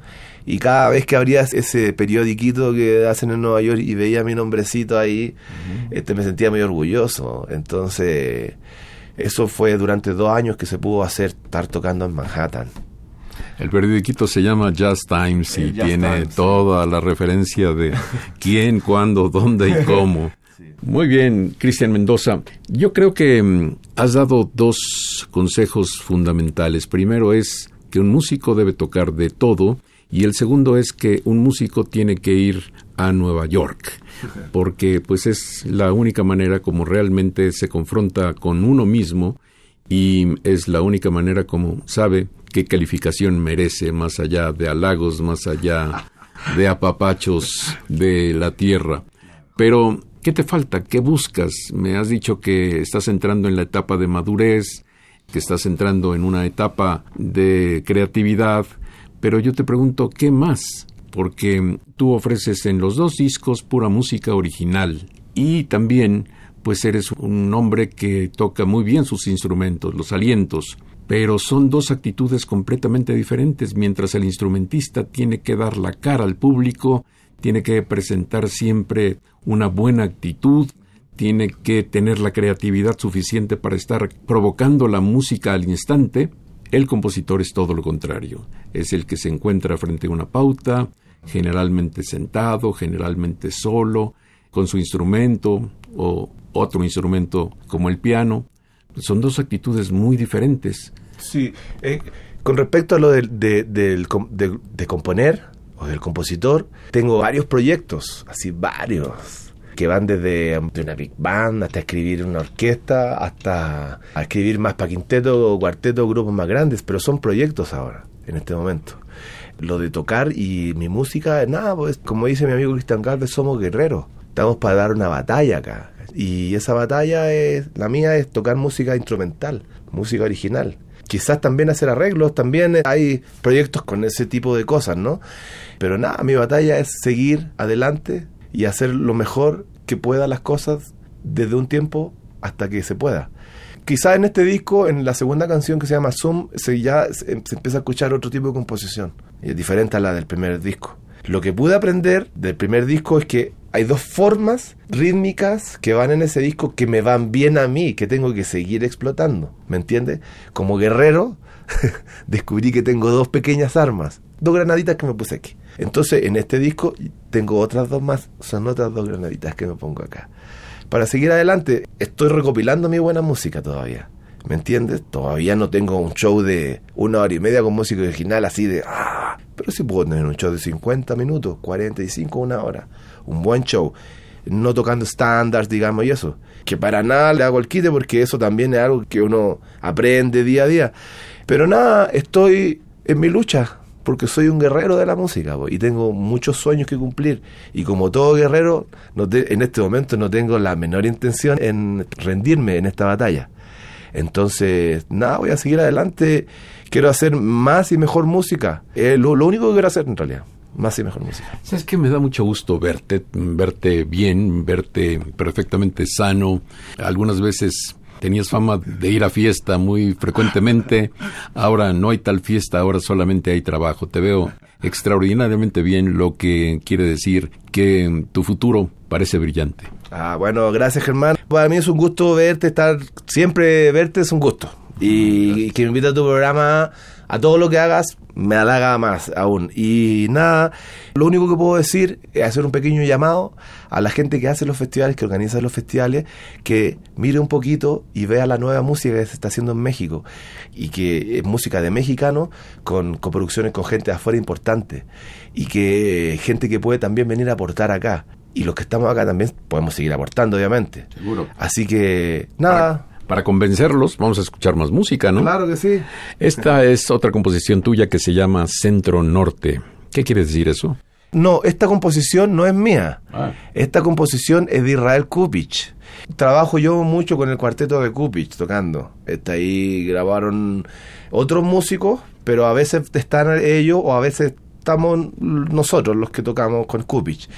Y cada vez que abrías ese periodiquito que hacen en Nueva York y veía mi nombrecito ahí, este, me sentía muy orgulloso. Entonces, eso fue durante dos años que se pudo hacer, estar tocando en Manhattan. El periodiquito se llama Just Times y tiene toda la referencia de quién, cuándo, dónde y cómo. Muy bien, Cristian Mendoza. Yo creo que mm, has dado dos consejos fundamentales. Primero es que un músico debe tocar de todo y el segundo es que un músico tiene que ir a Nueva York porque pues es la única manera como realmente se confronta con uno mismo y es la única manera como sabe qué calificación merece más allá de halagos, más allá de apapachos de la tierra. Pero, ¿qué te falta? ¿Qué buscas? Me has dicho que estás entrando en la etapa de madurez, que estás entrando en una etapa de creatividad, pero yo te pregunto, ¿qué más? porque tú ofreces en los dos discos pura música original y también pues eres un hombre que toca muy bien sus instrumentos, los alientos, pero son dos actitudes completamente diferentes, mientras el instrumentista tiene que dar la cara al público, tiene que presentar siempre una buena actitud, tiene que tener la creatividad suficiente para estar provocando la música al instante, el compositor es todo lo contrario, es el que se encuentra frente a una pauta, generalmente sentado, generalmente solo, con su instrumento o otro instrumento como el piano. Son dos actitudes muy diferentes. Sí, eh, con respecto a lo de, de, componer o del compositor, tengo varios proyectos, así varios. Que van desde de una big band hasta escribir una orquesta, hasta escribir más para quinteto, cuarteto, grupos más grandes, pero son proyectos ahora, en este momento. Lo de tocar y mi música, nada, pues como dice mi amigo Cristian Galvez, somos guerreros. Estamos para dar una batalla acá. Y esa batalla es, la mía es tocar música instrumental, música original quizás también hacer arreglos, también hay proyectos con ese tipo de cosas, ¿no? Pero nada, mi batalla es seguir adelante y hacer lo mejor que pueda las cosas desde un tiempo hasta que se pueda. Quizás en este disco, en la segunda canción que se llama Zoom, se ya se, empieza a escuchar otro tipo de composición, diferente a la del primer disco. Lo que pude aprender del primer disco es que hay dos formas rítmicas que van en ese disco que me van bien a mí, que tengo que seguir explotando. ¿Me entiendes? Como guerrero, descubrí que tengo dos pequeñas armas, dos granaditas que me puse aquí. Entonces, en este disco tengo otras dos más, son otras dos granaditas que me pongo acá. Para seguir adelante, estoy recopilando mi buena música todavía. ¿Me entiendes? Todavía no tengo un show de una hora y media con música original así de... ¡ah! Pero sí puedo tener un show de 50 minutos, 45, una hora un buen show. No tocando estándares, digamos, y eso. Que para nada le hago el quite porque eso también es algo que uno aprende día a día. Pero nada, estoy en mi lucha porque soy un guerrero de la música y tengo muchos sueños que cumplir. Y como todo guerrero, no en este momento no tengo la menor intención en rendirme en esta batalla. Entonces, nada, voy a seguir adelante. Quiero hacer más y mejor música. Es lo único que quiero hacer en realidad más y mejor música. Sabes que me da mucho gusto verte, verte bien, verte perfectamente sano. Algunas veces tenías fama de ir a fiesta muy frecuentemente. Ahora no hay tal fiesta, ahora solamente hay trabajo. Te veo extraordinariamente bien, lo que quiere decir que tu futuro parece brillante. Ah, bueno, gracias Germán. Para mí es un gusto verte, estar siempre verte es un gusto. Y, que me invita a tu programa a todo lo que hagas me halaga más aún. Y nada, lo único que puedo decir es hacer un pequeño llamado a la gente que hace los festivales, que organiza los festivales, que mire un poquito y vea la nueva música que se está haciendo en México y que es música de mexicano con coproducciones con gente de afuera importante y que gente que puede también venir a aportar acá. Y los que estamos acá también podemos seguir aportando, obviamente. Seguro. Así que, nada para convencerlos, vamos a escuchar más música, ¿no? Claro que sí. Esta es otra composición tuya que se llama Centro Norte. ¿Qué quiere decir eso? No, esta composición no es mía. Ah. Esta composición es de Israel Kupich. Trabajo yo mucho con el cuarteto de Kupich tocando. Está ahí grabaron otros músicos, pero a veces están ellos o a veces estamos nosotros los que tocamos con Kupich.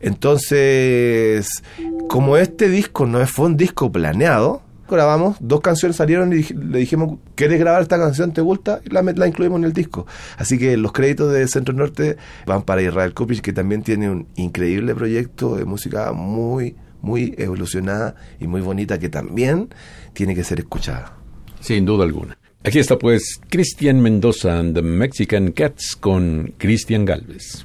Entonces, como este disco no fue un disco planeado, grabamos, dos canciones salieron y le dijimos, ¿quieres grabar esta canción? ¿Te gusta? Y la, la, incluimos en el disco. Así que los créditos de Centro Norte van para Israel Kupich, que también tiene un increíble proyecto de música muy, muy evolucionada y muy bonita, que también tiene que ser escuchada. Sin duda alguna. Aquí está pues Cristian Mendoza and the Mexican Cats con Cristian Galvez.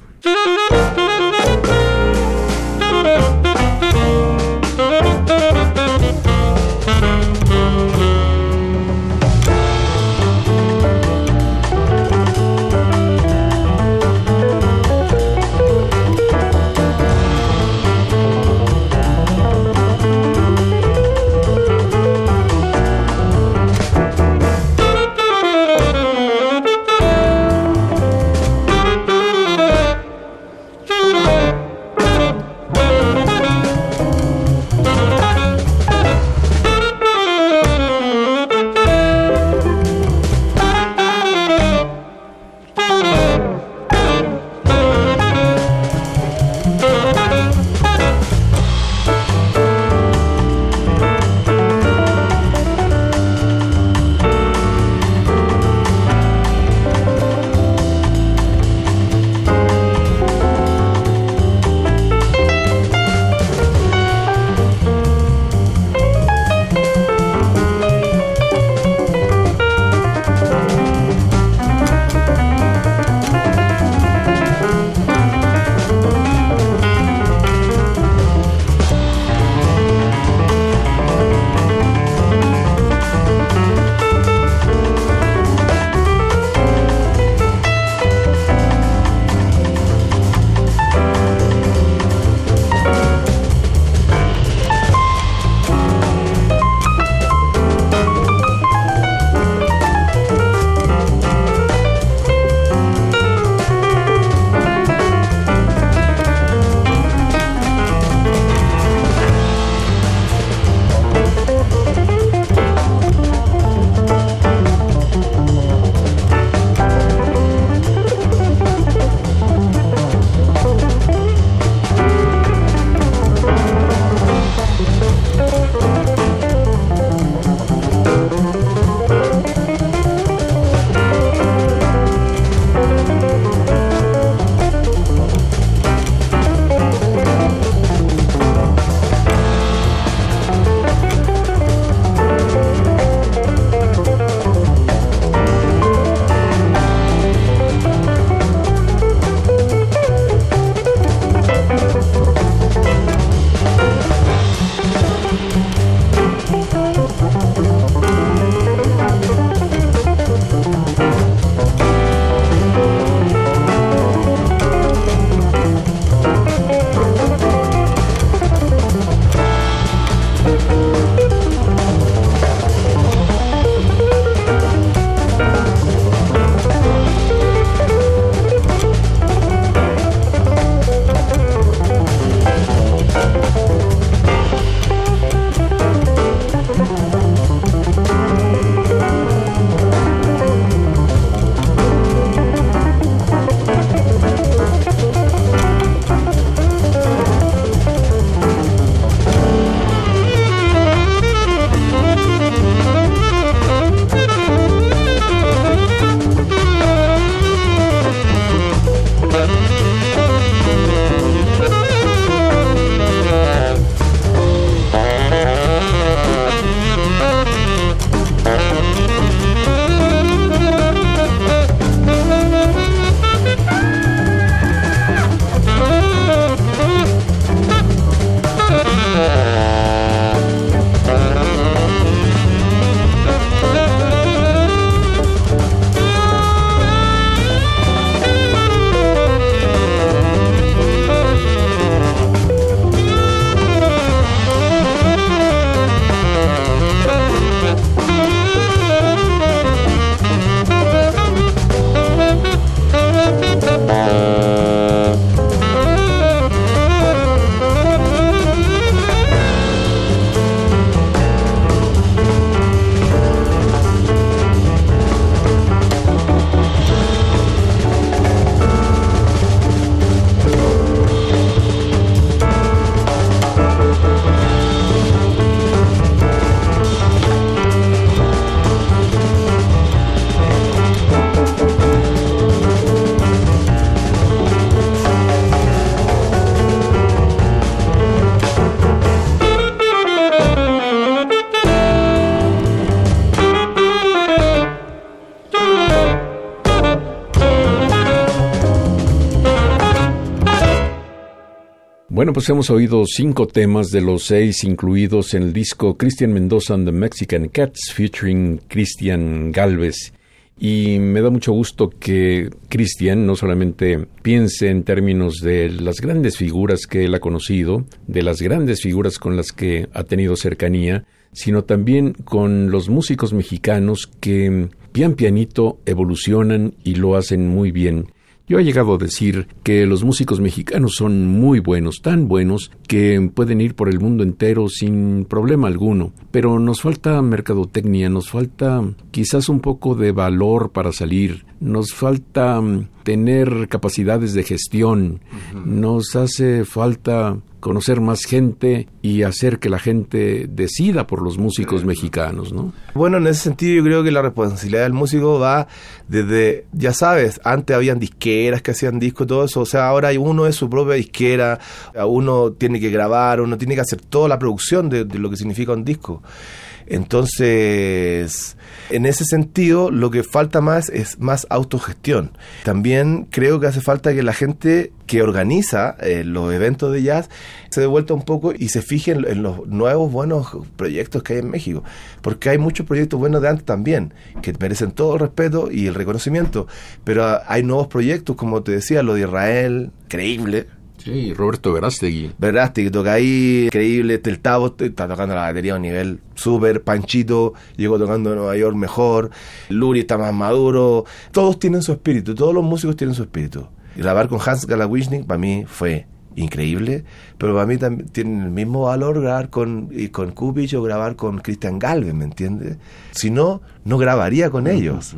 Bueno, pues hemos oído cinco temas de los seis incluidos en el disco Christian Mendoza and the Mexican Cats featuring Cristian Galvez. Y me da mucho gusto que Cristian no solamente piense en términos de las grandes figuras que él ha conocido, de las grandes figuras con las que ha tenido cercanía, sino también con los músicos mexicanos que pian pianito evolucionan y lo hacen muy bien. Yo he llegado a decir que los músicos mexicanos son muy buenos, tan buenos que pueden ir por el mundo entero sin problema alguno, pero nos falta mercadotecnia, nos falta quizás un poco de valor para salir, nos falta mm, tener capacidades de gestión, nos hace falta conocer más gente y hacer que la gente decida por los músicos mexicanos, ¿no? Bueno, en ese sentido yo creo que la responsabilidad del músico va desde, ya sabes, antes habían disqueras que hacían discos todo eso, o sea, ahora uno es su propia disquera, uno tiene que grabar, uno tiene que hacer toda la producción de, de lo que significa un disco. Entonces, en ese sentido, lo que falta más es más autogestión. También creo que hace falta que la gente que organiza eh, los eventos de jazz se dé vuelta un poco y se fije en, los nuevos buenos proyectos que hay en México. Porque hay muchos proyectos buenos de antes también, que merecen todo el respeto y el reconocimiento. Pero hay nuevos proyectos, como te decía, lo de Israel, creíble Sí, Roberto Verástegui. Verástegui toca ahí, increíble. El Tavo está tocando la batería a un nivel súper. Panchito llegó tocando en Nueva York mejor. Luri está más maduro. Todos tienen su espíritu, todos los músicos tienen su espíritu. Grabar con Hans Galawishnik para mí fue increíble, pero para mí también tiene el mismo valor grabar con, y con Kubich o grabar con Christian Galvez, ¿me entiendes? Si no, no grabaría con ellos.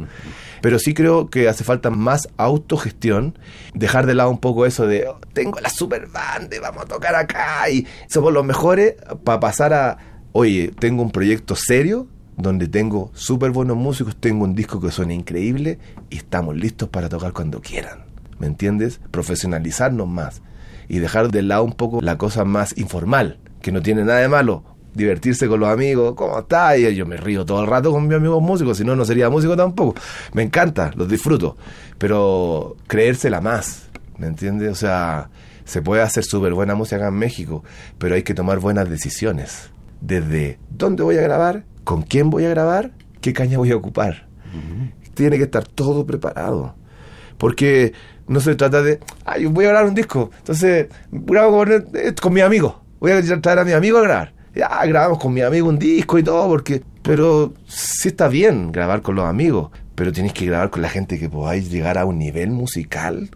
Pero sí creo que hace falta más autogestión, dejar de lado un poco eso de oh, tengo la super band, vamos a tocar acá y somos los mejores, para pasar a, oye, tengo un proyecto serio donde tengo súper buenos músicos, tengo un disco que suena increíble y estamos listos para tocar cuando quieran. ¿Me entiendes? Profesionalizarnos más y dejar de lado un poco la cosa más informal, que no tiene nada de malo divertirse con los amigos, ¿cómo está? Y yo me río todo el rato con mis amigos músicos, si no, no sería músico tampoco. Me encanta, los disfruto, pero creérsela más, ¿me entiendes? O sea, se puede hacer súper buena música acá en México, pero hay que tomar buenas decisiones. Desde dónde voy a grabar, con quién voy a grabar, qué caña voy a ocupar. Tiene que estar todo preparado. Porque no se trata de, ay, voy a grabar un disco, entonces grabo con, eh, con mi amigo, voy a traer a mi amigo a grabar ya grabamos con mi amigo un disco y todo, porque, pero sí está bien grabar con los amigos, pero tienes que grabar con la gente que podáis llegar a un nivel musical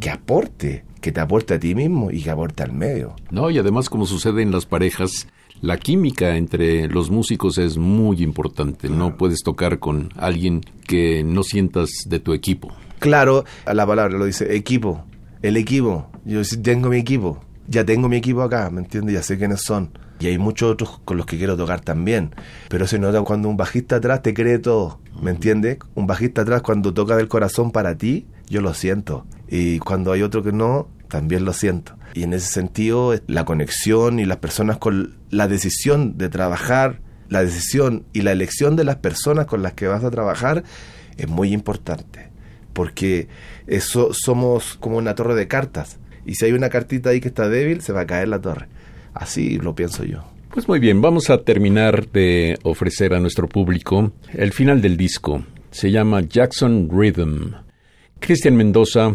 que aporte, que te aporte a ti mismo y que aporte al medio. No, y además como sucede en las parejas, la química entre los músicos es muy importante. No puedes tocar con alguien que no sientas de tu equipo. Claro, la palabra lo dice, equipo, el equipo. Yo tengo mi equipo, ya tengo mi equipo acá, ¿me entiendes? Ya sé quiénes son y hay muchos otros con los que quiero tocar también. Pero se nota cuando un bajista atrás te cree todo, ¿me entiendes? Un bajista atrás cuando toca del corazón para ti, yo lo siento. Y cuando hay otro que no, también lo siento. Y en ese sentido, la conexión y las personas con la decisión de trabajar, la decisión y la elección de las personas con las que vas a trabajar es muy importante. Porque eso somos como una torre de cartas. Y si hay una cartita ahí que está débil, se va a caer la torre. Así lo pienso yo. Pues muy bien, vamos a terminar de ofrecer a nuestro público el final del disco. Se llama Jackson Rhythm. Cristian Mendoza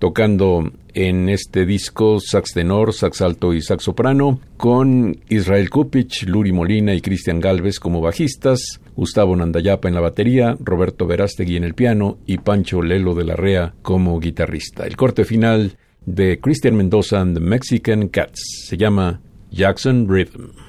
tocando en este disco sax tenor, sax alto y sax soprano, con Israel Kupich, Luri Molina y Cristian Galvez como bajistas, Gustavo Nandayapa en la batería, Roberto Verástegui en el piano y Pancho Lelo de la Rea como guitarrista. El corte final de Cristian Mendoza and the Mexican Cats se llama Jackson Rhythm.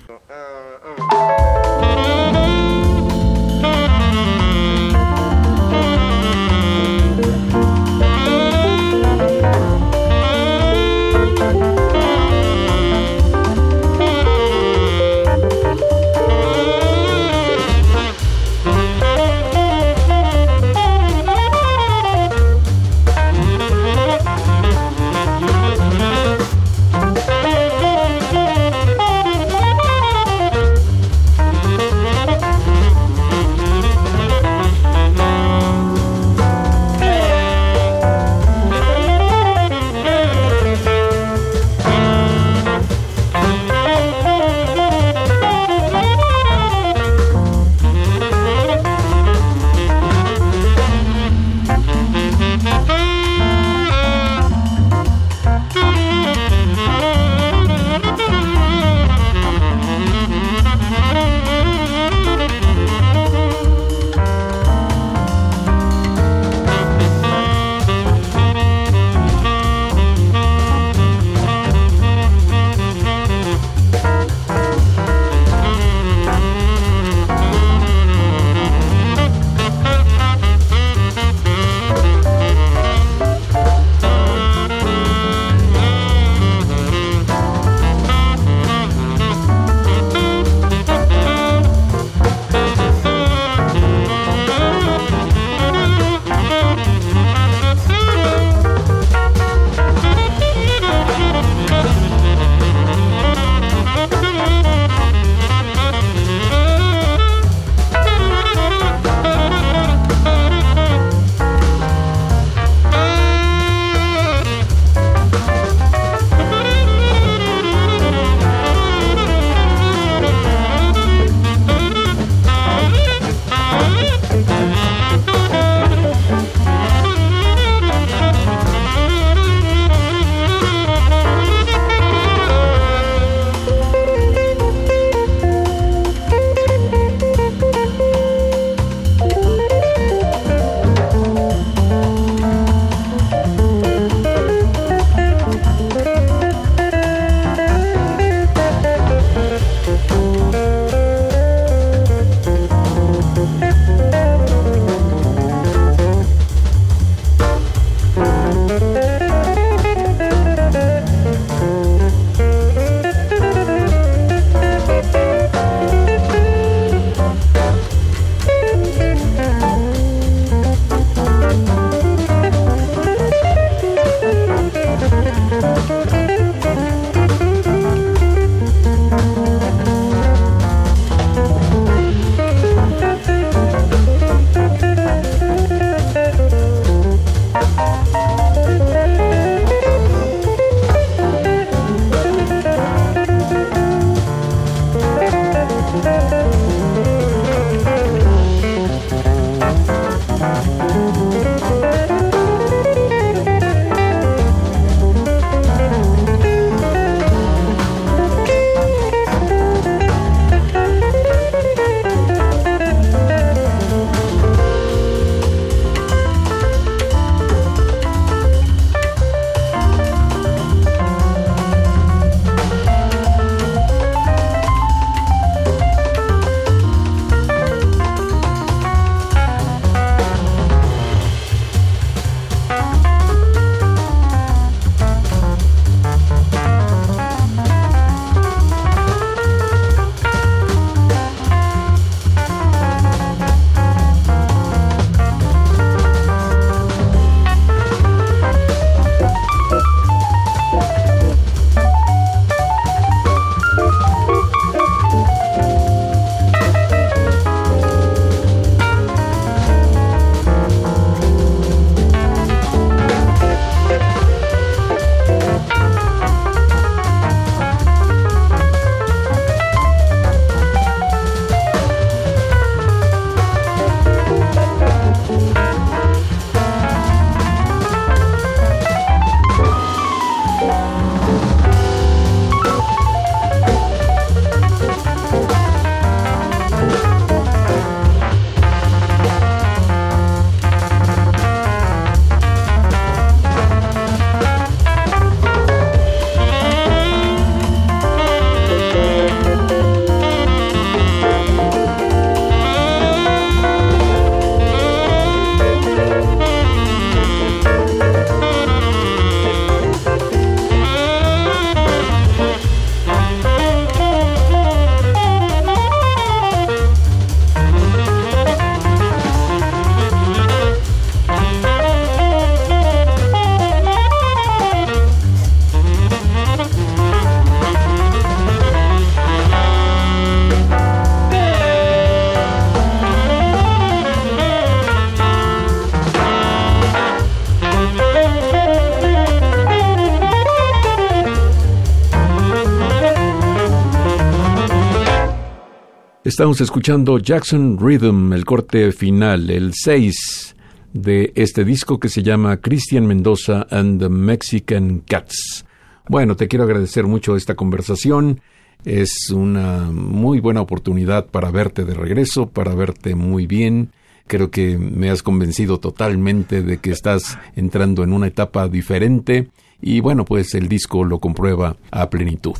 Estamos escuchando Jackson Rhythm, el corte final, el 6 de este disco que se llama Christian Mendoza and the Mexican Cats. Bueno, te quiero agradecer mucho esta conversación. Es una muy buena oportunidad para verte de regreso, para verte muy bien. Creo que me has convencido totalmente de que estás entrando en una etapa diferente y bueno, pues el disco lo comprueba a plenitud.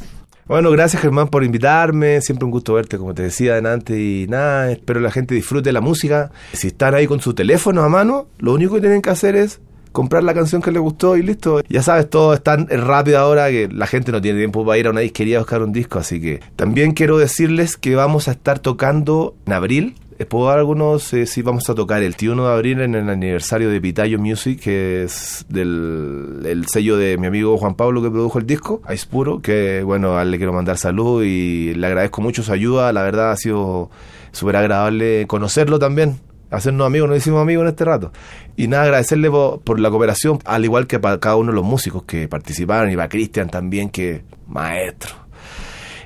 Bueno, gracias Germán por invitarme, siempre un gusto verte como te decía adelante y nada, espero la gente disfrute la música. Si están ahí con su teléfono a mano, lo único que tienen que hacer es comprar la canción que les gustó y listo. Ya sabes, todo es tan rápido ahora que la gente no tiene tiempo para ir a una disquería a buscar un disco, así que también quiero decirles que vamos a estar tocando en abril Puedo dar algunos, eh, sí, vamos a tocar. El 1 de abril en el aniversario de Pitayo Music, que es del el sello de mi amigo Juan Pablo que produjo el disco, Ice Puro, que bueno, le quiero mandar salud y le agradezco mucho su ayuda, la verdad ha sido súper agradable conocerlo también, hacernos amigos, nos hicimos amigos en este rato. Y nada, agradecerle por, por, la cooperación, al igual que para cada uno de los músicos que participaron, y para Cristian también, que maestro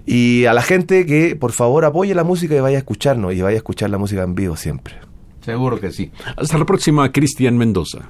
y a la gente que por favor apoye la música y vaya a escucharnos y vaya a escuchar la música en vivo siempre. Seguro que sí. Hasta la próxima, Cristian Mendoza.